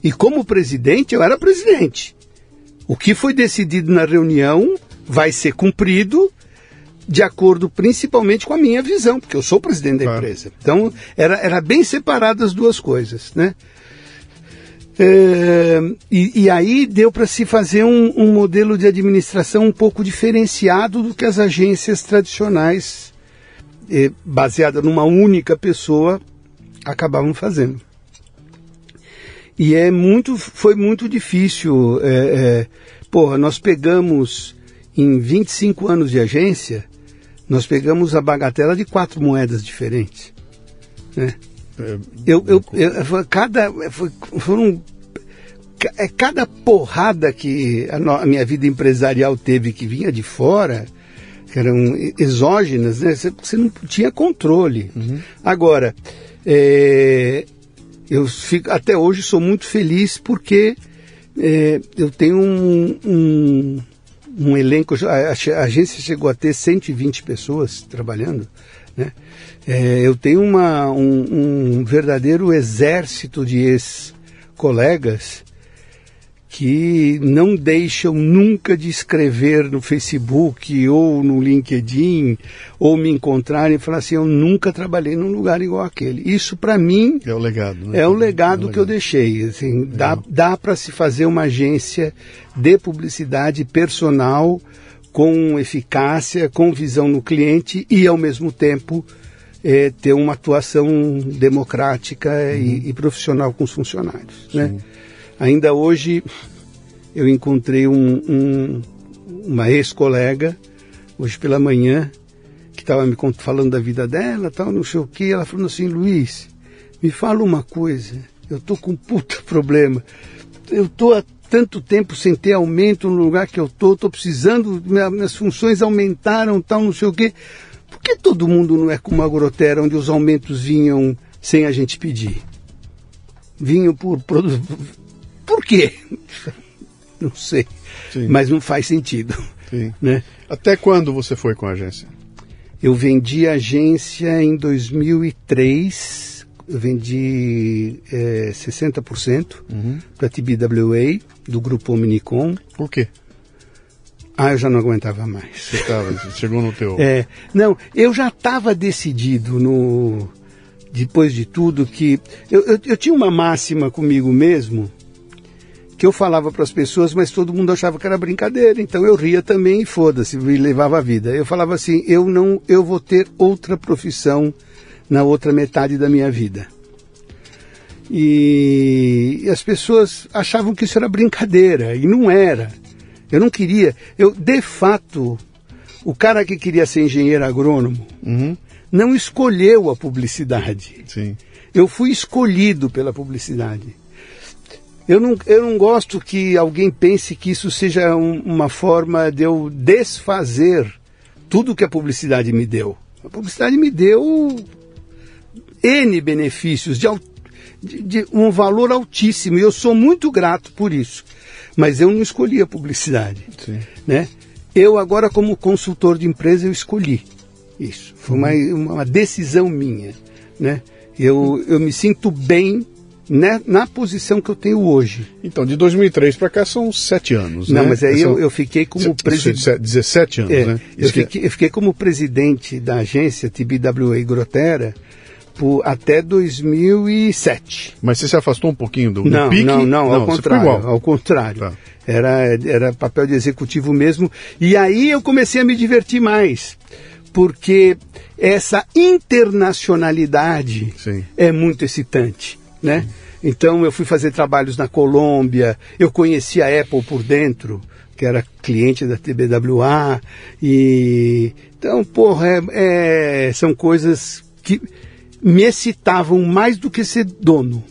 S2: E como presidente, eu era presidente. O que foi decidido na reunião vai ser cumprido de acordo principalmente com a minha visão, porque eu sou presidente da claro. empresa. Então, era, era bem separado as duas coisas, né? É, e, e, aí deu para se fazer um, um, modelo de administração um pouco diferenciado do que as agências tradicionais, é, baseada numa única pessoa, acabavam fazendo. E é muito, foi muito difícil. É, é, porra, nós pegamos em 25 anos de agência, nós pegamos a bagatela de quatro moedas diferentes. Né? É, eu, eu, eu, cada foram é cada porrada que a, a, minha vida empresarial teve que vinha de fora que eram exógenas né você, você não tinha controle uhum. agora é, eu fico até hoje sou muito feliz porque é, eu tenho um, um, um elenco a, a, agência chegou a ter 120 pessoas trabalhando né? É, eu tenho uma, um, um, verdadeiro exército de ex-colegas que não deixam nunca de escrever no Facebook ou no LinkedIn ou me encontrarem e falar assim, eu nunca trabalhei num lugar igual aquele. Isso para mim
S1: é o legado, né?
S2: É o legado, é o que eu deixei. Assim, dá dá para se fazer uma agência de publicidade personal com eficácia, com visão no cliente e ao mesmo tempo é, ter uma atuação democrática uhum. e, e, profissional com os funcionários. Né? Ainda hoje eu encontrei um, um, uma ex-colega, hoje pela manhã, que estava me falando da vida dela, tal, não sei o que, ela falando assim, Luiz, me fala uma coisa, eu tô com um puta problema. Eu tô há tanto tempo sem ter aumento no lugar que eu tô, tô precisando, minhas funções aumentaram, tal, não sei o quê que todo mundo não é como a Grotera, onde os aumentos vinham sem a gente pedir? Vinham por. Por, por quê? Não sei. Sim. Mas não faz sentido. Sim. Né?
S1: Até quando você foi com a agência?
S2: Eu vendi a agência em 2003. Eu vendi é, 60% uhum. para a TBWA, do grupo Omnicom.
S1: Por quê?
S2: Ah, eu já não aguentava mais.
S1: Você, tava, chegou no teu.
S2: É, não, eu já estava decidido no depois de tudo que eu, eu, eu tinha uma máxima comigo mesmo que eu falava para as pessoas, mas todo mundo achava que era brincadeira, então eu ria também e foda-se, e levava a vida. Eu falava assim, eu não, eu vou ter outra profissão na outra metade da minha vida. E, e as pessoas achavam que isso era brincadeira, e não era. Eu não queria, eu de fato, o cara que queria ser engenheiro agrônomo
S1: Uhum.
S2: não escolheu a publicidade.
S1: Sim.
S2: Eu fui escolhido pela publicidade. Eu não, eu não gosto que alguém pense que isso seja um- uma forma de eu desfazer tudo que a publicidade me deu. A publicidade me deu N benefícios de, de- de um valor altíssimo e eu sou muito grato por isso. Mas eu não escolhi a publicidade.
S1: Sim.
S2: Né? Eu agora, como consultor de empresa, eu escolhi isso. Foi uma, uma decisão minha. Né? Eu, eu me sinto bem né, na posição que eu tenho hoje.
S1: Então, de 2003 para cá são sete anos,
S2: Não,
S1: né?
S2: mas aí
S1: São-
S2: eu, eu fiquei como presidente.
S1: se- 17 anos,
S2: É,
S1: né?
S2: eu, fiquei, eu fiquei como presidente da agência TBWA Grotera por, até 2007.
S1: Mas você se afastou um pouquinho do, do
S2: Não,
S1: pique?
S2: não, não, ao
S1: você ficou
S2: contrário. Ao contrário.
S1: Tá.
S2: Era, era papel de executivo mesmo. E aí eu comecei a me divertir mais. Porque essa internacionalidade
S1: Sim.
S2: é muito excitante, né? Então eu fui fazer trabalhos na Colômbia, eu conheci a Apple por dentro, que era cliente da TBWA, e então, porra, é- é- são coisas que me excitavam mais do que ser dono.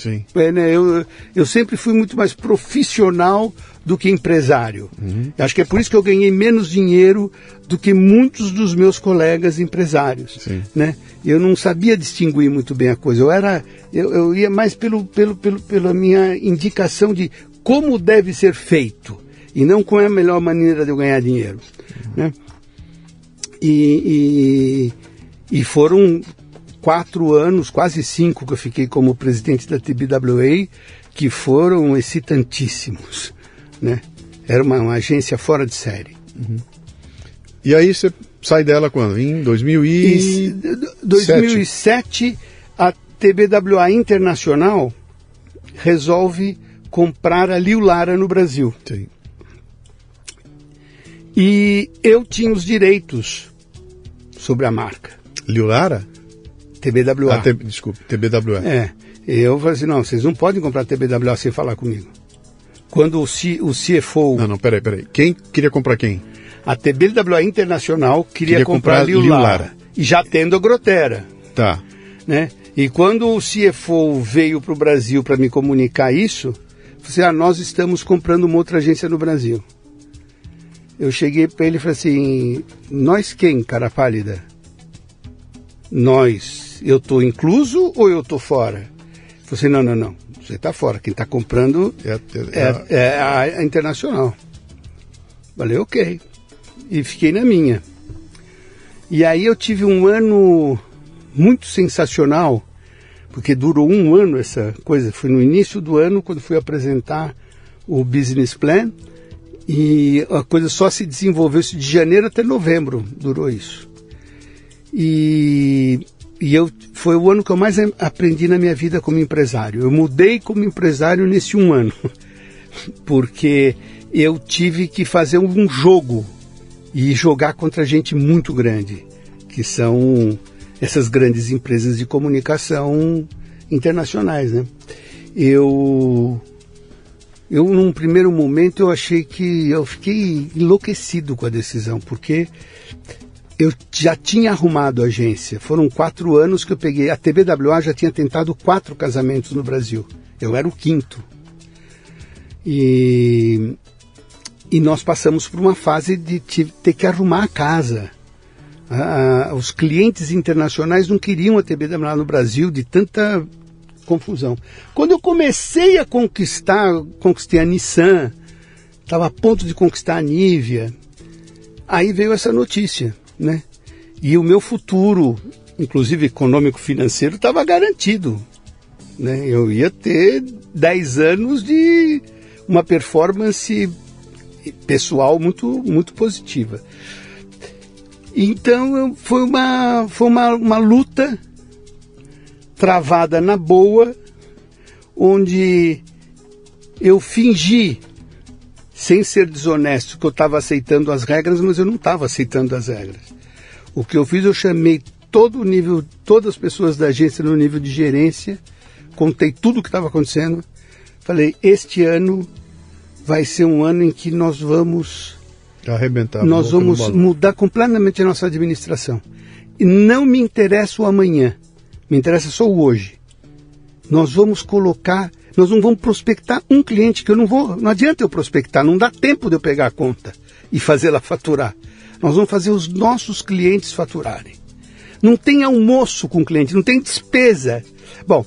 S1: Sim.
S2: É, né, eu, eu sempre fui muito mais profissional do que empresário. Acho que é por isso que eu ganhei menos dinheiro do que muitos dos meus colegas empresários.
S1: Sim.
S2: Né? Eu não sabia distinguir muito bem a coisa. Eu era, eu, eu ia mais pelo, pelo, pelo, pela minha indicação de como deve ser feito e não qual é a melhor maneira de eu ganhar dinheiro. Né? E, e, e foram quatro anos, quase cinco, que eu fiquei como presidente da TBWA, que foram excitantíssimos. Né? Era uma, uma agência fora de série.
S1: E aí você sai dela quando? Em 2000
S2: E
S1: e...
S2: d- 2007, a TBWA Internacional resolve comprar a Liu Lara no Brasil.
S1: Sim.
S2: E eu tinha os direitos sobre a marca.
S1: Liulara?
S2: TBWA.
S1: Ah, desculpa, TBWA.
S2: É. Eu falei assim, não, vocês não podem comprar TBWA sem falar comigo. Quando o, C, o CFO,
S1: Não, não, peraí, peraí. Quem queria comprar quem?
S2: a TBWA Internacional queria,
S1: Queria
S2: comprar,
S1: comprar
S2: Liu
S1: Liu
S2: Lara.
S1: Lara.
S2: E já tendo a Grotera.
S1: Tá.
S2: né? E quando o CFO veio para o Brasil para me comunicar isso, eu falei assim, ah, nós estamos comprando uma outra agência no Brasil. Eu cheguei para ele e falei assim, nós quem, cara pálida? Nós, eu estou incluso ou eu estou fora? Ele falou assim, não, não, não, você está fora, quem está comprando
S1: É, é-
S2: é, é a, a internacional. Falei, ok. E fiquei na minha. E aí eu tive um ano muito sensacional, porque durou um ano essa coisa. Foi no início do ano, quando fui apresentar o business plan, e a coisa só se desenvolveu de janeiro até novembro, durou isso. E, e eu, foi o ano que eu mais aprendi na minha vida como empresário. Eu mudei como empresário nesse um ano, porque eu tive que fazer um jogo e jogar contra gente muito grande, que são essas grandes empresas de comunicação internacionais, né? Eu eu num primeiro momento eu achei que eu fiquei enlouquecido com a decisão, porque eu já tinha arrumado a agência. Foram quatro anos que eu peguei. A TBWA já tinha tentado quatro casamentos no Brasil. Eu era o quinto. E, e nós passamos por uma fase de ter que arrumar a casa. Ah, os clientes internacionais não queriam a TBWA no Brasil de tanta confusão. Quando eu comecei a conquistar, conquistei a Nissan, estava a ponto de conquistar a Nivea, aí veio essa notícia, né? E o meu futuro, inclusive econômico-financeiro, estava garantido. Né? Eu ia ter 10 anos de uma performance pessoal muito, muito positiva. Então foi uma, foi uma, uma luta travada na boa, onde eu fingi, sem ser desonesto, que eu estava aceitando as regras, mas eu não estava aceitando as regras. O que eu fiz, eu chamei todo o nível, todas as pessoas da agência no nível de gerência, contei tudo o que estava acontecendo, falei, este ano vai ser um ano em que nós vamos
S1: arrebentar.
S2: Nós vamos mudar completamente a nossa administração. E não me interessa o amanhã, me interessa só o hoje. Nós vamos colocar, nós não vamos prospectar um cliente que eu não vou, não adianta eu prospectar, não dá tempo de eu pegar a conta e fazê-la faturar. Nós vamos fazer os nossos clientes faturarem. Não tem almoço com o cliente, não tem despesa. Bom,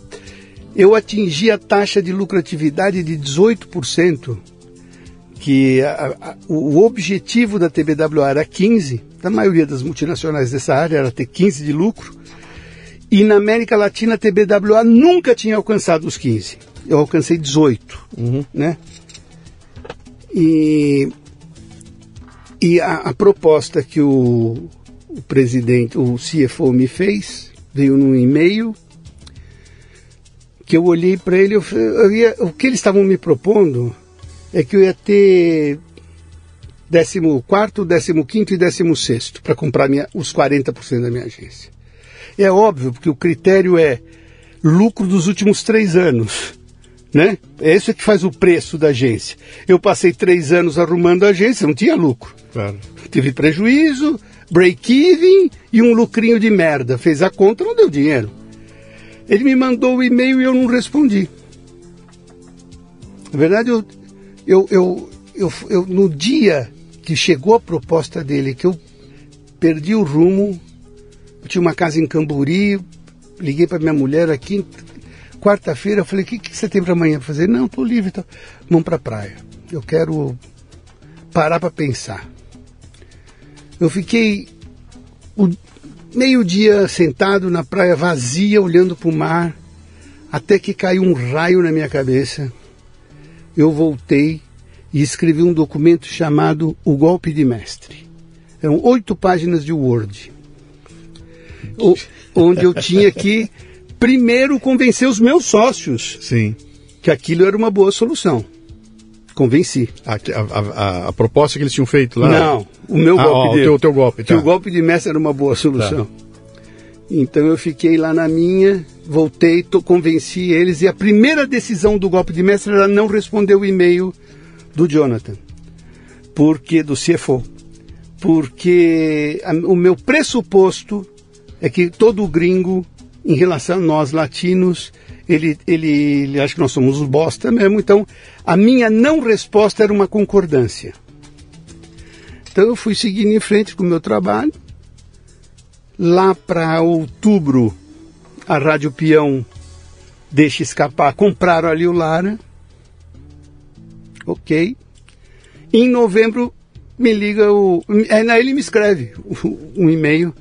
S2: eu atingi a taxa de lucratividade de 18% que a, a, o objetivo da TBWA era 15, da maioria das multinacionais dessa área era ter 15 de lucro, e na América Latina a TBWA nunca tinha alcançado os 15. Eu alcancei 18, uhum. né? E, e a, a proposta que o, o presidente, o CFO me fez, veio num e-mail que eu olhei para ele, eu, eu ia, o que eles estavam me propondo é que eu ia ter 14, 15 e 16 para comprar minha, os 40% da minha agência. É óbvio, porque o critério é lucro dos últimos três anos. Né? É isso que faz o preço da agência. Eu passei três anos arrumando a agência, não tinha lucro. Claro. Tive prejuízo, break-even e um lucrinho de merda. Fez a conta, não deu dinheiro. Ele me mandou o e-mail e eu não respondi. Na verdade, eu, eu, eu, eu, eu, no dia que chegou a proposta dele, que eu perdi o rumo, eu tinha uma casa em Camburi, liguei para minha mulher aqui, quarta-feira, eu falei, o que, que você tem para amanhã fazer? Não, estou livre, então. vamos para a praia. Eu quero parar para pensar. Eu fiquei o meio-dia sentado na praia vazia, olhando para o mar, até que caiu um raio na minha cabeça eu voltei e escrevi um documento chamado O Golpe de Mestre. Eram oito páginas de Word, onde eu tinha que primeiro convencer os meus sócios
S1: Sim.
S2: que aquilo era uma boa solução. Convenci.
S1: A, a, a, a, proposta que eles tinham feito lá?
S2: Não, o meu
S1: ah,
S2: golpe.
S1: Ó, o teu, teu golpe. Tá.
S2: Que o golpe de mestre era uma boa solução. Tá. Então eu fiquei lá na minha, voltei, tô, convenci eles e a primeira decisão do golpe de mestre era não responder o e-mail do Jonathan, porque do CFO, porque a, o meu pressuposto é que todo gringo, em relação a nós latinos, ele, ele, ele acha que nós somos os bosta mesmo, então a minha não resposta era uma concordância. Então eu fui seguindo em frente com o meu trabalho, Lá para outubro, a Rádio Peão deixa escapar. Compraram ali o Lara. Ok. Em novembro, me liga o. É, ele me escreve um e-mail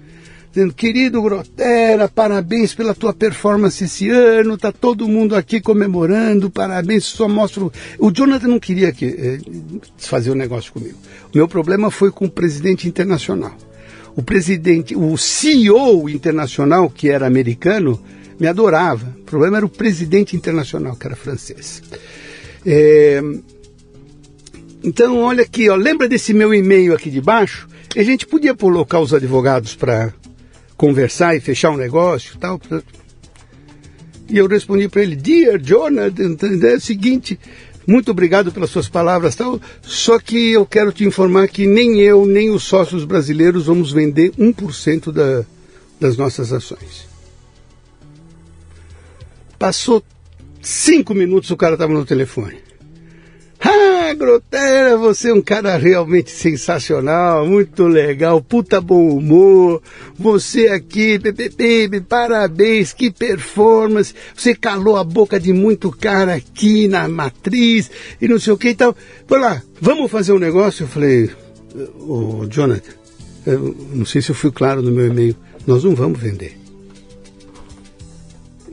S2: dizendo: Querido Grotera, parabéns pela tua performance esse ano, tá todo mundo aqui comemorando, parabéns, só mostro. O Jonathan não queria que, eh, fazer o um negócio comigo. O meu problema foi com o presidente internacional o presidente, o CEO internacional, que era americano, me adorava. O problema era o presidente internacional, que era francês. É... Então, olha aqui, ó, lembra desse meu e-mail aqui de baixo? A gente podia colocar os advogados para conversar e fechar um negócio tal. E eu respondi para ele, Dear Jonathan, é o seguinte, muito obrigado pelas suas palavras, tal. Só que eu quero te informar que nem eu, nem os sócios brasileiros vamos vender 1% da, das nossas ações. Passou cinco minutos, o cara estava no telefone. Ah, Grotera, você é um cara realmente sensacional, muito legal, puta bom humor. Você aqui, pepepe, parabéns, que performance. Você calou a boca de muito cara aqui na matriz e não sei o que e tal. Vai lá, vamos fazer um negócio? Eu falei, ô Jonathan, não sei se eu fui claro no meu e-mail, nós não vamos vender.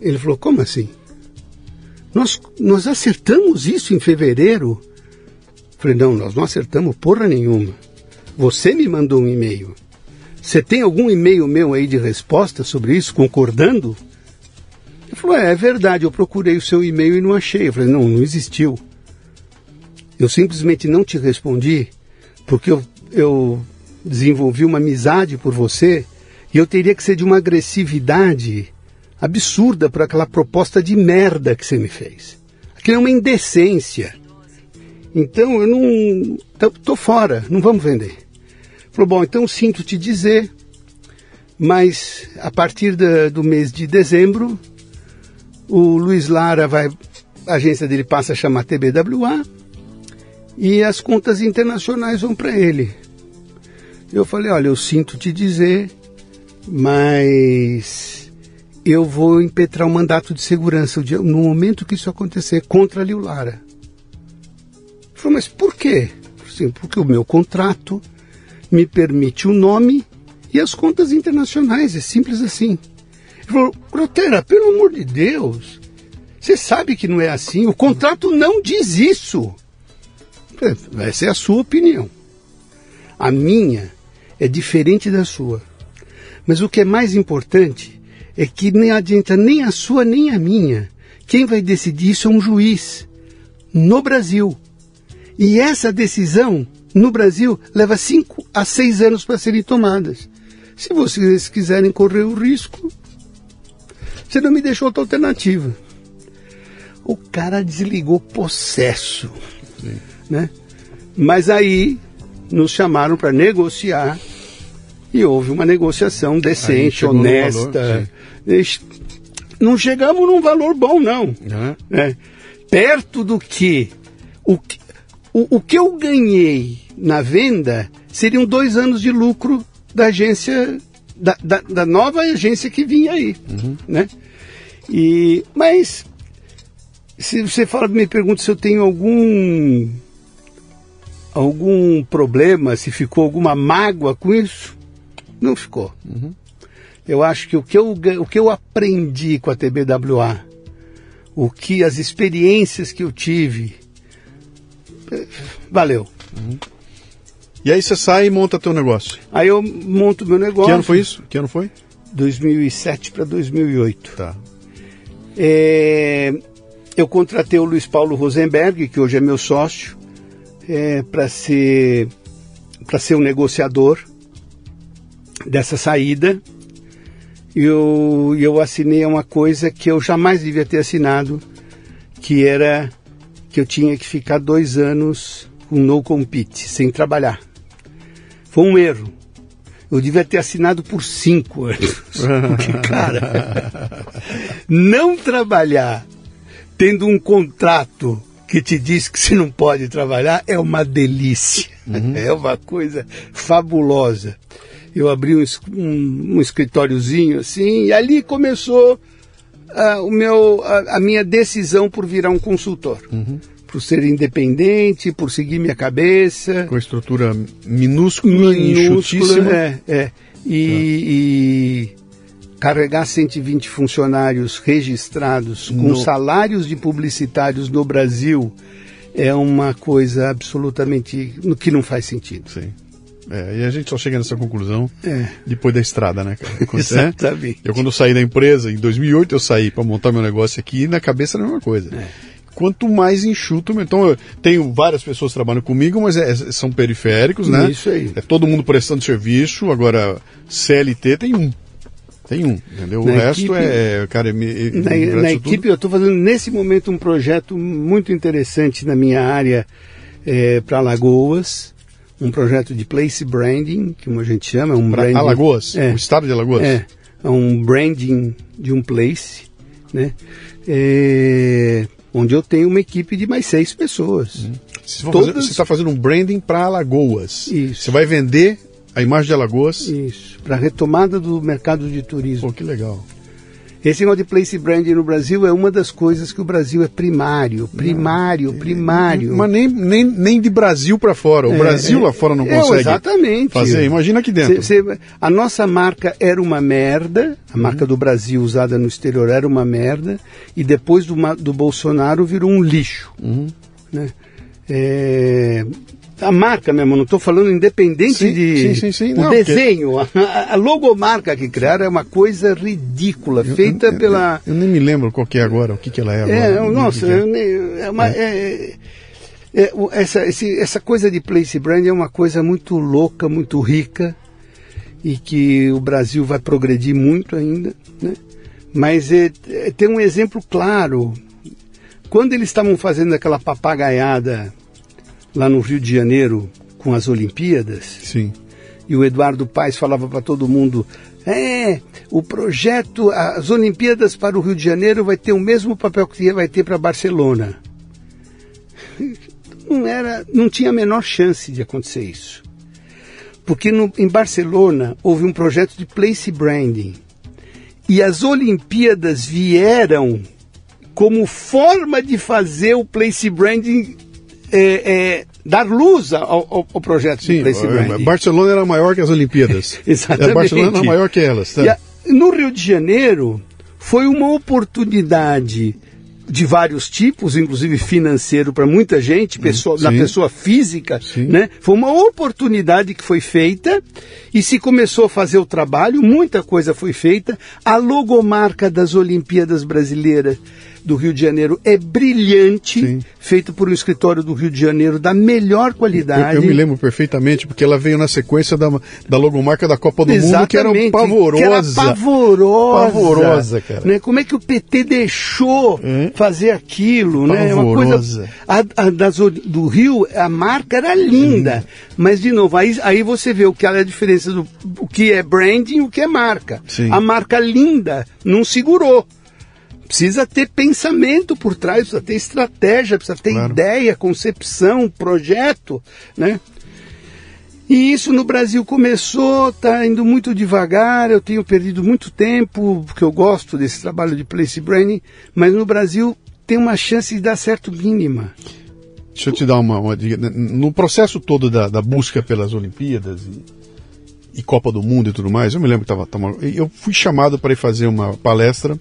S2: Ele falou, como assim? Nós, nós acertamos isso em fevereiro. Falei, não, nós não acertamos porra nenhuma. Você me mandou um e-mail. Você tem algum e-mail meu aí de resposta sobre isso, concordando? Ele falou, é, é verdade, eu procurei o seu e-mail e não achei. Eu falei, não, não existiu. Eu simplesmente não te respondi porque eu, eu desenvolvi uma amizade por você e eu teria que ser de uma agressividade absurda por aquela proposta de merda que você me fez. Aquilo é uma indecência. Então eu não. Tô, tô fora, não vamos vender. Falou, bom, então sinto te dizer, mas a partir da, do mês de dezembro, o Luiz Lara vai. A agência dele passa a chamar TBWA e as contas internacionais vão para ele. Eu falei, olha, eu sinto te dizer, mas eu vou impetrar um mandato de segurança no momento que isso acontecer contra a Liu Lara. Falou, mas por quê? Assim, porque o meu contrato me permite o nome e as contas internacionais, é simples assim. Ele falou, Grotera, pelo amor de Deus, você sabe que não é assim, o contrato não diz isso. Essa é a sua opinião. A minha é diferente da sua. Mas o que é mais importante é que nem adianta nem a sua nem a minha. Quem vai decidir isso é um juiz no Brasil. E essa decisão no Brasil leva cinco a seis anos para serem tomadas. Se vocês quiserem correr o risco, você não me deixou outra alternativa. O cara desligou possesso. Sim né? Mas aí nos chamaram para negociar e houve uma negociação decente, honesta. Valor, não chegamos num valor bom, não. Uhum. Né? Perto do que o, o, o que eu ganhei na venda seriam dois anos de lucro da agência, da, da, da nova agência que vinha aí. Uhum. Né? E, mas se você fala, me pergunta se eu tenho algum algum problema, se ficou alguma mágoa com isso? Não ficou. Uhum. Eu acho que o que eu, o que eu aprendi com a TBWA, o que as experiências que eu tive, valeu. Uhum.
S1: E aí você sai e monta teu negócio?
S2: Aí eu monto meu negócio.
S1: Que ano foi isso? Que ano foi?
S2: 2007 para 2008.
S1: Tá.
S2: É, eu contratei o Luiz Paulo Rosenberg, que hoje é meu sócio, é, para ser para ser um negociador dessa saída. Eu, eu assinei uma coisa que eu jamais devia ter assinado, que era que eu tinha que ficar dois anos com no compete, sem trabalhar. Foi um erro. Eu devia ter assinado por cinco anos. Porque, cara, não trabalhar tendo um contrato que te diz que você não pode trabalhar é uma delícia, uhum. é uma coisa fabulosa. Eu abri um, um, um escritóriozinho assim e ali começou uh, o meu, a, a, minha decisão por virar um consultor. Uhum. Por ser independente, por seguir minha cabeça.
S1: Com estrutura minúscula, minúscula
S2: É, é. E, tá carregar 120 funcionários registrados com no... salários de publicitários no Brasil é uma coisa absolutamente que não faz sentido.
S1: Sim. É, e a gente só chega nessa conclusão é. depois da estrada, né, cara?
S2: Quando, Exatamente.
S1: Eu, quando eu saí da empresa, em 2008, eu saí para montar meu negócio aqui e na cabeça era a mesma coisa. É. Quanto mais enxuto, então eu tenho várias pessoas trabalhando comigo, mas é, são periféricos, né?
S2: Isso aí.
S1: É todo mundo prestando serviço, agora CLT tem um tem um, entendeu? Na o resto é, cara, me,
S2: na, na equipe eu estou fazendo nesse momento um projeto muito interessante na minha área é, para Alagoas, um projeto de place branding, que a gente chama, um
S1: pra
S2: branding.
S1: Alagoas, é, o estado de Alagoas.
S2: É, é um branding de um place, né? É, onde eu tenho uma equipe de mais seis pessoas. Hum.
S1: Você está fazendo um branding para Alagoas.
S2: Isso.
S1: Você vai vender a imagem de Alagoas?
S2: Isso, para retomada do mercado de turismo.
S1: Pô, que legal.
S2: Esse negócio de place branding no Brasil é uma das coisas que o Brasil é primário, primário, não, primário.
S1: Mas nem, nem, nem de Brasil para fora. O é, Brasil é, lá fora não é, consegue
S2: exatamente.
S1: fazer. Imagina aqui dentro. Cê,
S2: cê, a nossa marca era uma merda, a uhum. marca do Brasil usada no exterior era uma merda, e depois do, do Bolsonaro virou um lixo. Uhum. Né? É, a marca mesmo, não estou falando independente
S1: Sim,
S2: de
S1: sim, sim, sim.
S2: o
S1: Não, porque-
S2: desenho, a, a logomarca que criaram é uma coisa ridícula, feita
S1: Eu- eu-
S2: pela
S1: Eu, nem me lembro qual que é agora, o que, que ela é agora.
S2: é, nossa,
S1: é.
S2: eu nem- é uma, é- é, o- essa, esse- essa coisa de place brand é uma coisa muito louca, muito rica e que o Brasil vai progredir muito ainda, né? Mas é, é, tem um exemplo claro. Quando eles estavam fazendo aquela papagaiada lá no Rio de Janeiro com as Olimpíadas,
S1: Sim.
S2: e o Eduardo Paes falava para todo mundo: é, o projeto, as Olimpíadas para o Rio de Janeiro vai ter o mesmo papel que vai ter para Barcelona. Não, era, não tinha a menor chance de acontecer isso. Porque no, em Barcelona houve um projeto de place branding. E as Olimpíadas vieram como forma de fazer o place branding é, é, dar luz ao, ao- ao projeto
S1: Sim,
S2: de.
S1: Barcelona era maior que as Olimpíadas.
S2: Exatamente.
S1: É, Barcelona era maior que elas. Tá?
S2: A- no Rio de Janeiro foi uma oportunidade de vários tipos, inclusive financeiro para muita gente, pessoa, na
S1: sim.
S2: pessoa física,
S1: Sim.
S2: né? Foi uma oportunidade que foi feita e se começou a fazer o trabalho, muita coisa foi feita. A logomarca das Olimpíadas Brasileiras do Rio de Janeiro é brilhante,
S1: Sim.
S2: feito por um escritório do Rio de Janeiro da melhor
S1: Eu,
S2: qualidade.
S1: eu me lembro perfeitamente, porque ela veio na sequência da, da logomarca da Copa do Mundo, que era
S2: Exatamente,
S1: pavorosa.
S2: que era pavorosa.
S1: Pavorosa, cara.
S2: Né? Como é que o PT deixou
S1: É.
S2: fazer aquilo? Né? É uma
S1: Pavorosa.
S2: coisa, a, a das do Rio, a marca era linda. Mas, de novo, aí, aí você vê o que é a diferença do o que é branding e o que é marca.
S1: Sim.
S2: A marca linda não segurou. Precisa ter pensamento por trás, precisa ter estratégia, precisa ter
S1: Claro.
S2: ideia, concepção, projeto, né? E isso no Brasil começou, está indo muito devagar, eu tenho perdido muito tempo, porque eu gosto desse trabalho de place branding, mas no Brasil tem uma chance de dar certo mínima.
S1: Deixa eu te dar uma, uma dica. No processo todo da, da busca pelas Olimpíadas e, e Copa do Mundo e tudo mais, eu me lembro que tava, tava- eu fui chamado para ir fazer uma palestra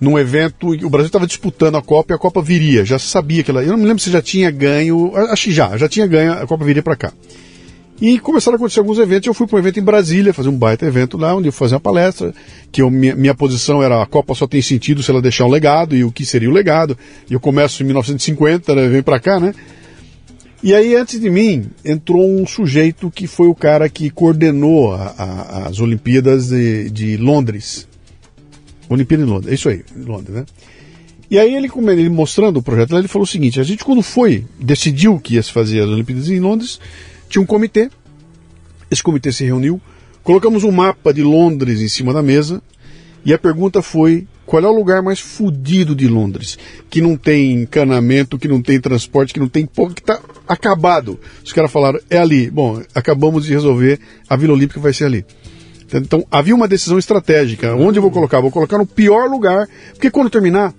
S1: num evento o Brasil estava disputando a Copa e a Copa viria. Já sabia que ela. Eu não me lembro se já tinha ganho. Acho que já, já tinha ganho, a Copa viria para cá. E começaram a acontecer alguns eventos. Eu fui para um evento em Brasília, fazer um baita evento lá, onde eu fazia uma palestra. Que eu, minha, minha posição era: a Copa só tem sentido se ela deixar um legado, e o que seria o legado. E eu começo em 1950, né, vem para cá, né? E aí, antes de mim, entrou um sujeito que foi o cara que coordenou a- a- as Olimpíadas de, de Londres. Olimpíada em Londres, é isso aí, Londres, né? E aí ele, ele mostrando o projeto lá, ele falou o seguinte, a gente quando foi, decidiu que ia se fazer as Olimpíadas em Londres, tinha um comitê, esse comitê se reuniu, colocamos um mapa de Londres em cima da mesa, e a pergunta foi, qual é o lugar mais fudido de Londres? Que não tem encanamento, que não tem transporte, que não tem porra, que tá acabado. Os caras falaram, é ali. Bom, acabamos de resolver, a Vila Olímpica vai ser ali. Então havia uma decisão estratégica. Onde eu vou colocar? Vou colocar no pior lugar, porque quando terminar,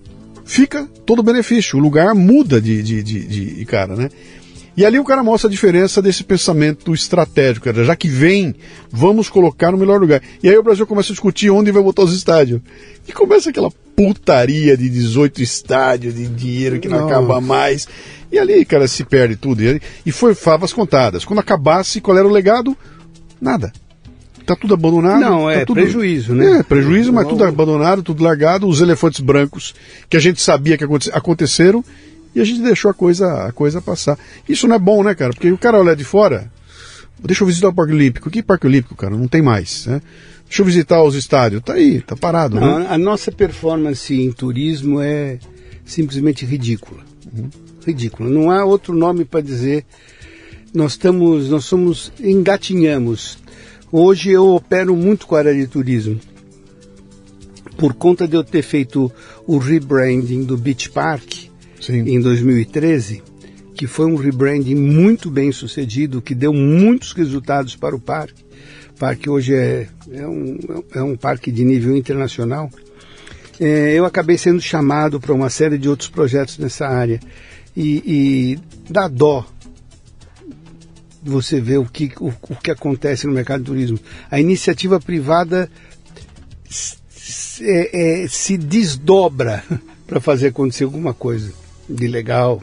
S1: fica todo o benefício. O lugar muda de, de, de, de cara, né? E ali o cara mostra a diferença desse pensamento estratégico. cara. Já que vem, vamos colocar no melhor lugar. E aí o Brasil começa a discutir onde vai botar os estádios. E começa aquela putaria de 18 estádios, de dinheiro que não acaba mais. E ali, cara, se perde tudo. E foi favas contadas. Quando acabasse, qual era o legado? Nada. Tá tudo abandonado.
S2: Não,
S1: tá
S2: é
S1: tudo...
S2: prejuízo, né?
S1: É, prejuízo, mas tudo abandonado, tudo largado. Os elefantes brancos que a gente sabia que aconte- aconteceram e a gente deixou a coisa, a coisa passar. Isso não é bom, né, cara? Porque o cara olha de fora, deixa eu visitar o Parque Olímpico. Que Parque Olímpico, cara? Não tem mais, né? Deixa eu visitar os estádios. Tá aí, tá parado, né?
S2: Não, a nossa performance em turismo é simplesmente ridícula. Ridícula. Não há outro nome para dizer. Nós estamos, nós somos engatinhamos. Hoje eu opero muito com a área de turismo. Por conta de eu ter feito o rebranding do Beach Park
S1: Sim.
S2: em 2013, que foi um rebranding muito bem sucedido, que deu muitos resultados para o parque. O parque hoje é, é, um, é um parque de nível internacional. É, eu acabei sendo chamado para uma série de outros projetos nessa área. E, e dá dó você ver o que, o, o que acontece no mercado de turismo. A iniciativa privada s- s- é- é, se desdobra para fazer acontecer alguma coisa de legal.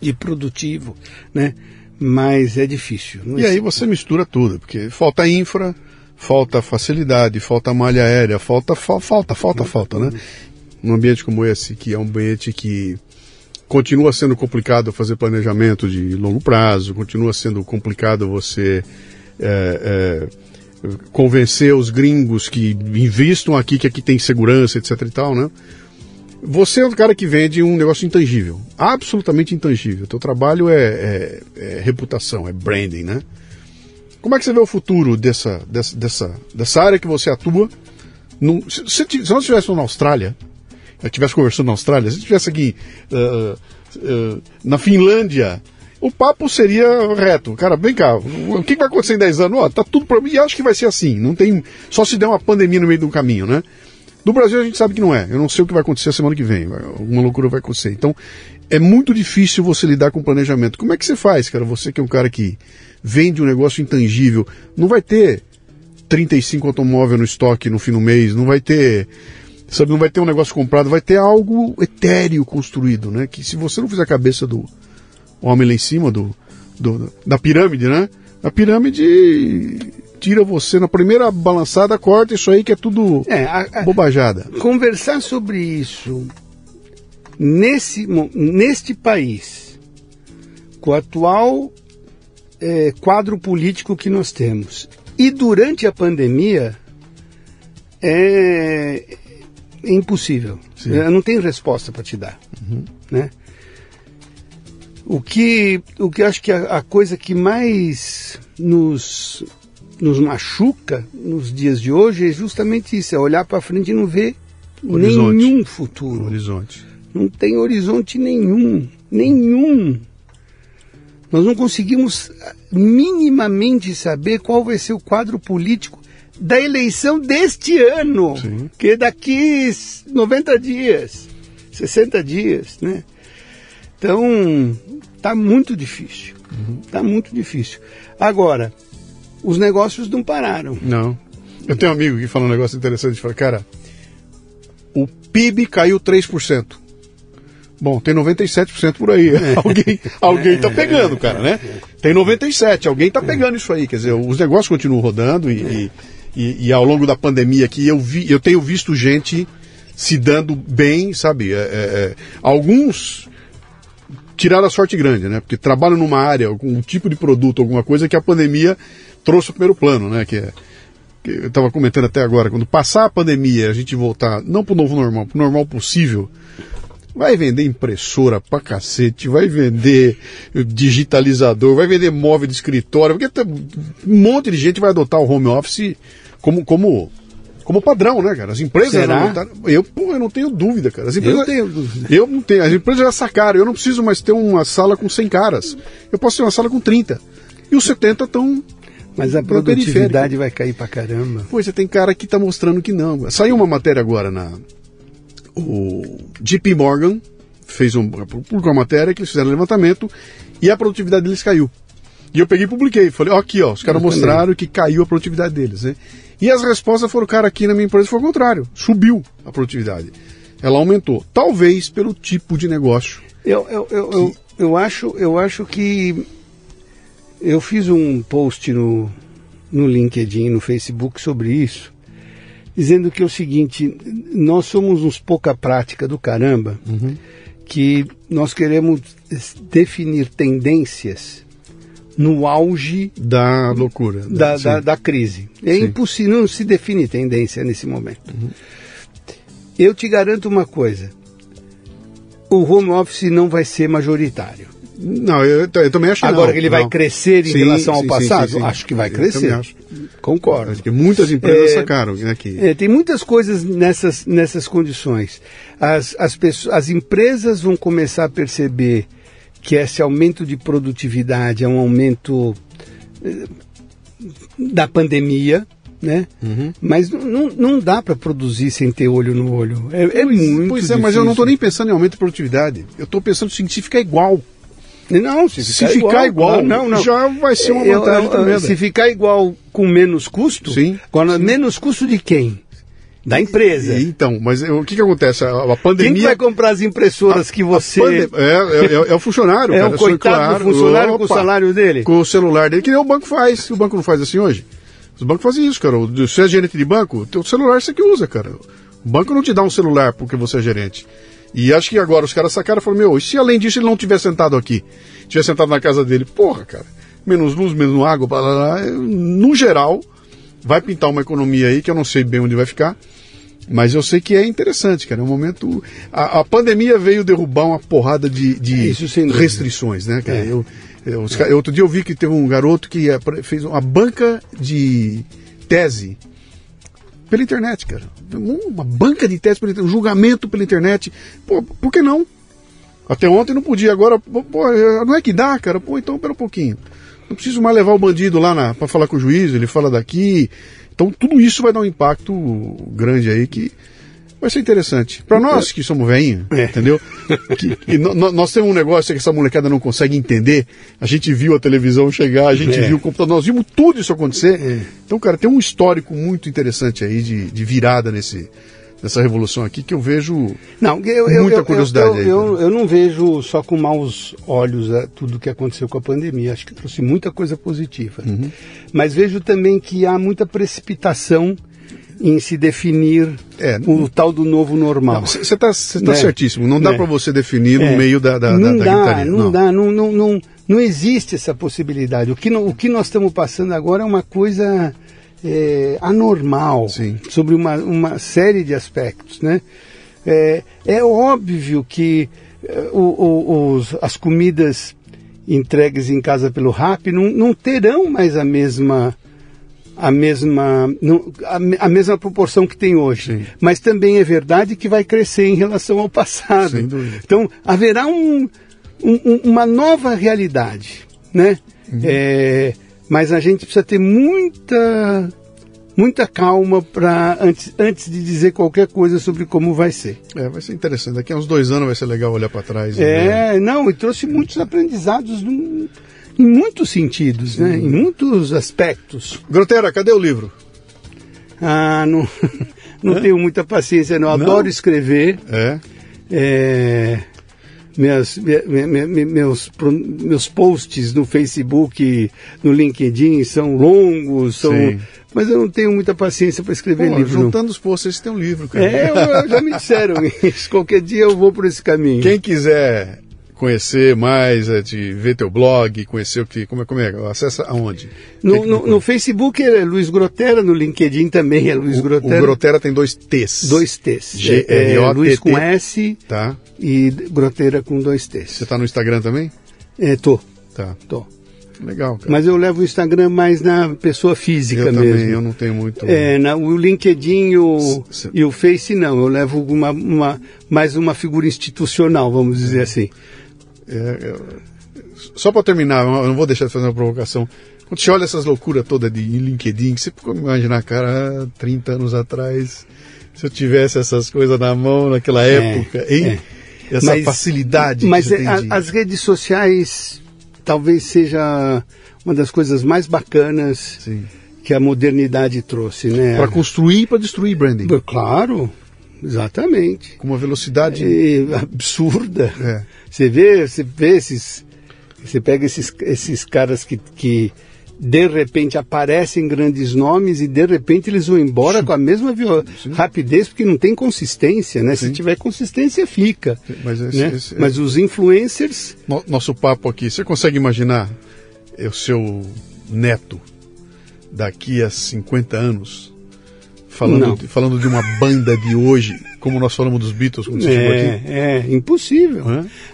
S2: de produtivo, né? Mas é difícil.
S1: E aí você mistura tudo, porque falta infra, falta facilidade, falta malha aérea, falta, fa falta, falta, falta, né? Num ambiente como esse, que é um ambiente que continua sendo complicado fazer planejamento de longo prazo, continua sendo complicado você é, é, convencer os gringos que investam aqui, que aqui tem segurança, etc e tal, né? Você é um cara que vende um negócio intangível, absolutamente intangível. Teu trabalho é, é, é reputação, é branding, né? Como é que você vê o futuro dessa, dessa, dessa, dessa área que você atua? No, se, se, se nós estivéssemos na Austrália, estivesse conversando na Austrália, se estivesse aqui uh, uh, na Finlândia, o papo seria reto. Cara, vem cá, o que vai acontecer em 10 anos? Ó, tá tudo para mim e acho que vai ser assim. Não tem. Só se der uma pandemia no meio do caminho, né? Do Brasil a gente sabe que não é. Eu não sei o que vai acontecer a semana que vem. Alguma loucura vai acontecer. Então, é muito difícil você lidar com planejamento. Como é que você faz, cara? Você que é um cara que vende um negócio intangível, não vai ter 35 automóveis no estoque no fim do mês, não vai ter, sabe, não vai ter um negócio comprado, vai ter algo etéreo construído, né? Que se você não fizer a cabeça do homem lá em cima do, do da pirâmide, né? A pirâmide tira você na primeira balançada, corta isso aí que é tudo é, a, a, bobajada.
S2: Conversar sobre isso nesse, neste país, com o atual é, quadro político que nós temos, e durante a pandemia, é, é impossível. Sim. Eu não tenho resposta para te dar. Uhum. Né? O que, o que acho que a, a coisa que mais nos nos machuca nos dias de hoje é justamente isso, é olhar para frente e não ver horizonte. nenhum futuro.
S1: Horizonte.
S2: Não tem horizonte nenhum, nenhum. Nós não conseguimos minimamente saber qual vai ser o quadro político da eleição deste ano, Sim. que é daqui 90 dias, 60 dias, né? Então, tá muito difícil. Uhum. Tá muito difícil. Agora, os negócios não pararam.
S1: Não. Eu tenho um amigo que fala um negócio interessante. Fala, cara, o PIB caiu 3%. Bom, tem 97% por aí. É. alguém alguém tá pegando, cara, né? Tem 97, alguém tá pegando isso aí. Quer dizer, os negócios continuam rodando e, e, e, e ao longo da pandemia aqui eu, vi, eu tenho visto gente se dando bem, sabe? É, é, é alguns tiraram a sorte grande, né? Porque trabalham numa área, algum tipo de produto, alguma coisa que a pandemia trouxe o primeiro plano, né? Que é, que eu estava comentando até agora, quando passar a pandemia, a gente voltar, não para o novo normal, para o normal possível, vai vender impressora pra cacete, vai vender digitalizador, vai vender móvel de escritório, porque um monte de gente vai adotar o home office como, como, como padrão, né, cara? As empresas
S2: Será?
S1: Eu, pô, eu não tenho dúvida, cara. As empresas,
S2: eu tenho dúvida.
S1: Eu não tenho. As empresas já sacaram. Eu não preciso mais ter uma sala com 100 caras. Eu posso ter uma sala com 30. E os 70 estão
S2: mas a produtividade vai cair pra caramba.
S1: Pois, você tem cara que tá mostrando que não. Saiu uma matéria agora na. O JP Morgan fez um, publicou uma matéria que eles fizeram um levantamento e a produtividade deles caiu. E eu peguei e publiquei. Falei, ó, aqui, ó, os caras mostraram que caiu a produtividade deles, né? E as respostas foram, cara, aqui na minha empresa foi o contrário. Subiu a produtividade. Ela aumentou. Talvez pelo tipo de negócio.
S2: Eu, eu, eu, que... eu, eu, acho, eu acho que eu fiz um post no, no LinkedIn, no Facebook sobre isso, dizendo que é o seguinte: nós somos uns pouca prática do caramba, uhum. que nós queremos definir tendências no auge
S1: da loucura,
S2: da, da, da crise. É sim. impossível, não se define tendência nesse momento. Uhum. Eu te garanto uma coisa: o home office não vai ser majoritário.
S1: Não, eu, eu também acho que
S2: Agora,
S1: não,
S2: ele vai crescer em sim, relação ao sim, passado? Sim, acho que vai crescer.
S1: Acho. Concordo. Acho que muitas empresas é, sacaram aqui.
S2: É, tem muitas coisas nessas, nessas condições. As, as, pessoas, as empresas vão começar a perceber que esse aumento de produtividade é um aumento eh, da pandemia, né? Uhum. Mas não, não dá para produzir sem ter olho no olho. É, é
S1: pois,
S2: muito
S1: Pois é, mas eu não estou nem pensando em aumento de produtividade. Eu estou pensando em se ficar igual.
S2: Não, se ficar, se ficar igual, igual, não, não,
S1: já vai ser uma vantagem
S2: tremenda. Se ficar igual com menos custo,
S1: sim,
S2: agora
S1: sim.
S2: menos custo de quem? Da empresa.
S1: E, então, mas o que, que acontece? A, a pandemia.
S2: Quem que vai comprar as impressoras que você.
S1: Pandem... É, é, é, o funcionário.
S2: É
S1: cara.
S2: o coitado do funcionário opa, com o salário dele.
S1: Com o celular dele, que nem o banco faz. O banco não faz assim hoje. Os bancos fazem isso, cara. Se é gerente de banco, teu celular você que usa, cara. O banco não te dá um celular porque você é gerente. E acho que agora os caras sacaram e falaram, meu, e se além disso ele não tivesse sentado aqui? Tivesse sentado na casa dele? Porra, cara. Menos luz, menos água, blá, blá, blá. No geral, vai pintar uma economia aí que eu não sei bem onde vai ficar. Mas eu sei que é interessante, cara. É um momento. A, a pandemia veio derrubar uma porrada de, de
S2: é
S1: restrições, né, cara? É. Eu, eu, eu, outro dia eu vi que teve um garoto que fez uma banca de tese pela internet, cara. Uma banca de tese pela internet, um julgamento pela internet. Pô, por que não? Até ontem não podia, agora, pô, não é que dá, cara? Pô, então pera um pouquinho. Não preciso mais levar o bandido lá para falar com o juiz, ele fala daqui. Então tudo isso vai dar um impacto grande aí que vai ser interessante. Para nós que somos veinhos, é. entendeu? que, que no, nós temos um negócio que essa molecada não consegue entender. A gente viu a televisão chegar, a gente é. viu o computador, nós vimos tudo isso acontecer. É. Então, cara, tem um histórico muito interessante aí de, de virada nesse, nessa revolução aqui que eu vejo
S2: não, eu,
S1: muita
S2: eu,
S1: curiosidade.
S2: Eu,
S1: aí,
S2: eu, eu, não vejo só com maus olhos a, tudo que aconteceu com a pandemia. Acho que trouxe muita coisa positiva.
S1: Uhum.
S2: Mas vejo também que há muita precipitação em se definir é, o tal do novo normal.
S1: Você está tá né? certíssimo. Não dá é. para você definir no é. meio da, da,
S2: não
S1: da,
S2: dá,
S1: gritaria.
S2: Não, não dá, não, não, não, não existe essa possibilidade. O que, no, o que nós estamos passando agora é uma coisa é, anormal
S1: Sim.
S2: sobre uma, uma série de aspectos. Né? É, é óbvio que é, o, o, os, as comidas entregues em casa pelo RAP não, não terão mais a mesma a mesma não, a, a, mesma proporção que tem hoje
S1: Sim.
S2: mas também é verdade que vai crescer em relação ao passado então haverá um, um, uma nova realidade né
S1: uhum.
S2: é, mas a gente precisa ter muita muita calma para antes, antes de dizer qualquer coisa sobre como vai ser.
S1: É, vai ser interessante. Daqui a uns dois anos vai ser legal olhar para trás.
S2: É, não, e trouxe muitos aprendizados em muitos sentidos, né? Em muitos aspectos.
S1: Grotera, cadê o livro?
S2: Ah, não, não tenho muita paciência, não. Adoro escrever.
S1: É.
S2: é minhas, meus, meus posts no Facebook, no LinkedIn são longos, são, mas eu não tenho muita paciência para escrever Pô, livro.
S1: Juntando não. os posts, você tem um livro, cara.
S2: É, eu, já me disseram isso. Qualquer dia eu vou por esse caminho.
S1: Quem quiser conhecer mais, é, de ver teu blog, conhecer o que, como é, como é, acessa aonde?
S2: No, que no, no, Facebook é Luiz Grotera, no LinkedIn também é Luiz Grotera.
S1: O Grotera tem dois T's.
S2: Dois T's.
S1: G -R -O -T -T. É,
S2: Luiz com S
S1: tá.
S2: e Grotera com dois T's.
S1: Você está no Instagram também?
S2: É, tô.
S1: Tá.
S2: Tô.
S1: Legal, cara.
S2: Mas eu levo o Instagram mais na pessoa física
S1: eu
S2: mesmo.
S1: Também, eu não tenho muito.
S2: É, na, o LinkedIn e o, e o Face não. Eu levo uma, uma, mais uma figura institucional, vamos dizer assim.
S1: É, é, só para terminar, eu não vou deixar de fazer uma provocação. Quando você olha essas loucuras todas de LinkedIn, você pode imaginar, cara, 30 anos atrás, se eu tivesse essas coisas na mão naquela
S2: é,
S1: época, hein?
S2: É.
S1: Essa mas, facilidade.
S2: Mas
S1: é,
S2: a, as redes sociais talvez seja uma das coisas mais bacanas
S1: Sim.
S2: que a modernidade trouxe, né?
S1: Para construir e para destruir branding.
S2: Claro, exatamente.
S1: Com uma velocidade
S2: é, absurda.
S1: É.
S2: Você vê, você vê esses, você pega esses, esses caras que, que de repente aparecem grandes nomes e de repente eles vão embora Sim. com a mesma Sim. rapidez porque não tem consistência, né? Sim. Se tiver consistência fica.
S1: Mas, esse,
S2: né?
S1: esse,
S2: Mas os influencers.
S1: Nosso papo aqui, você consegue imaginar o seu neto daqui a 50 anos falando, de, falando de uma banda de hoje, como nós falamos dos Beatles quando você
S2: é,
S1: chegou aqui?
S2: É, impossível.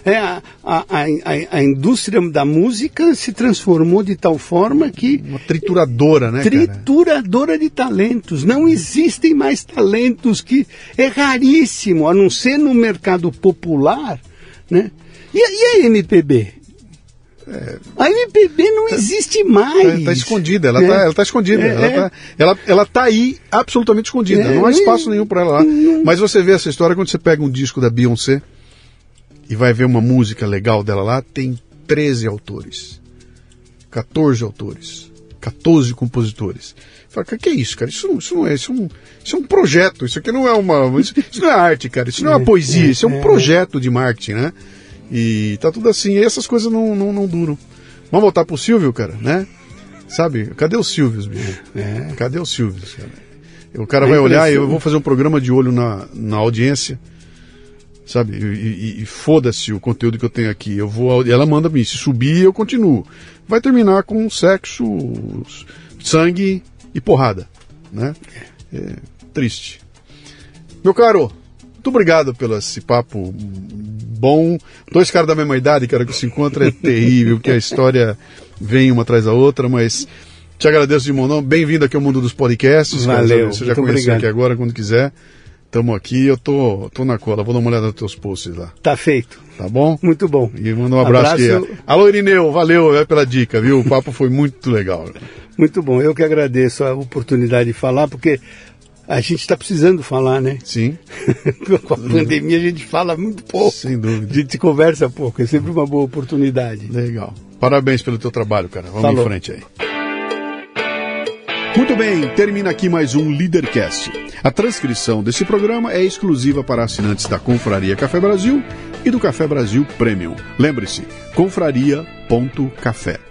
S2: É? a, a, a, a, indústria da música se transformou de tal forma que.
S1: Uma trituradora, né?
S2: Trituradora
S1: cara?
S2: de talentos. Não existem mais talentos que. É raríssimo, a não ser no mercado popular. Né? E, e a MPB? É, a MPB não tá, existe mais.
S1: Está escondida, ela está é. tá escondida. É, ela, está é. ela, ela tá aí absolutamente escondida. É, não há espaço nenhum para ela lá. Não. Mas você vê essa história quando você pega um disco da Beyoncé e vai ver uma música legal dela lá, tem 13 autores, 14 autores, 14 compositores. Fala, que é isso, cara? Isso, isso não é, isso é, um, isso é um projeto, isso aqui não é uma. Isso, isso não é arte, cara, isso não é uma poesia, isso é um projeto de marketing, né? E tá tudo assim, e essas coisas não, não, não duram. Vamos voltar pro Silvio, cara, né? Sabe? Cadê o Silvio, bicho? É. Cadê o Silvio, cara? O cara vai olhar e eu vou fazer um programa de olho na, na audiência, sabe? E, e, e foda-se o conteúdo que eu tenho aqui. Eu vou, ela manda mim, se subir eu continuo. Vai terminar com sexo, sangue e porrada, né? É, triste. Meu caro, muito obrigado pelo esse papo bom. Dois caras da mesma idade, cara, que se encontram é terrível, porque a história vem uma atrás da outra, mas te agradeço de mão. Bem-vindo aqui ao mundo dos podcasts.
S2: Valeu.
S1: Você já conheceu aqui agora, quando quiser. Estamos aqui, eu tô, tô na cola. Vou dar uma olhada nos teus posts lá.
S2: Tá feito.
S1: Tá bom?
S2: Muito bom.
S1: E manda um abraço, abraço... aqui. Alô, Irineu, valeu é, pela dica, viu? O papo foi muito legal.
S2: Muito bom. Eu que agradeço a oportunidade de falar, porque a gente está precisando falar, né?
S1: Sim.
S2: Com a pandemia a gente fala muito pouco.
S1: Sem dúvida.
S2: A gente conversa pouco. É sempre uma boa oportunidade.
S1: Legal. Parabéns pelo teu trabalho, cara. Vamos
S2: Falou.
S1: em frente aí. Muito bem, termina aqui mais um Leadercast. A transcrição desse programa é exclusiva para assinantes da Confraria Café Brasil e do Café Brasil Premium. Lembre-se, confraria.café.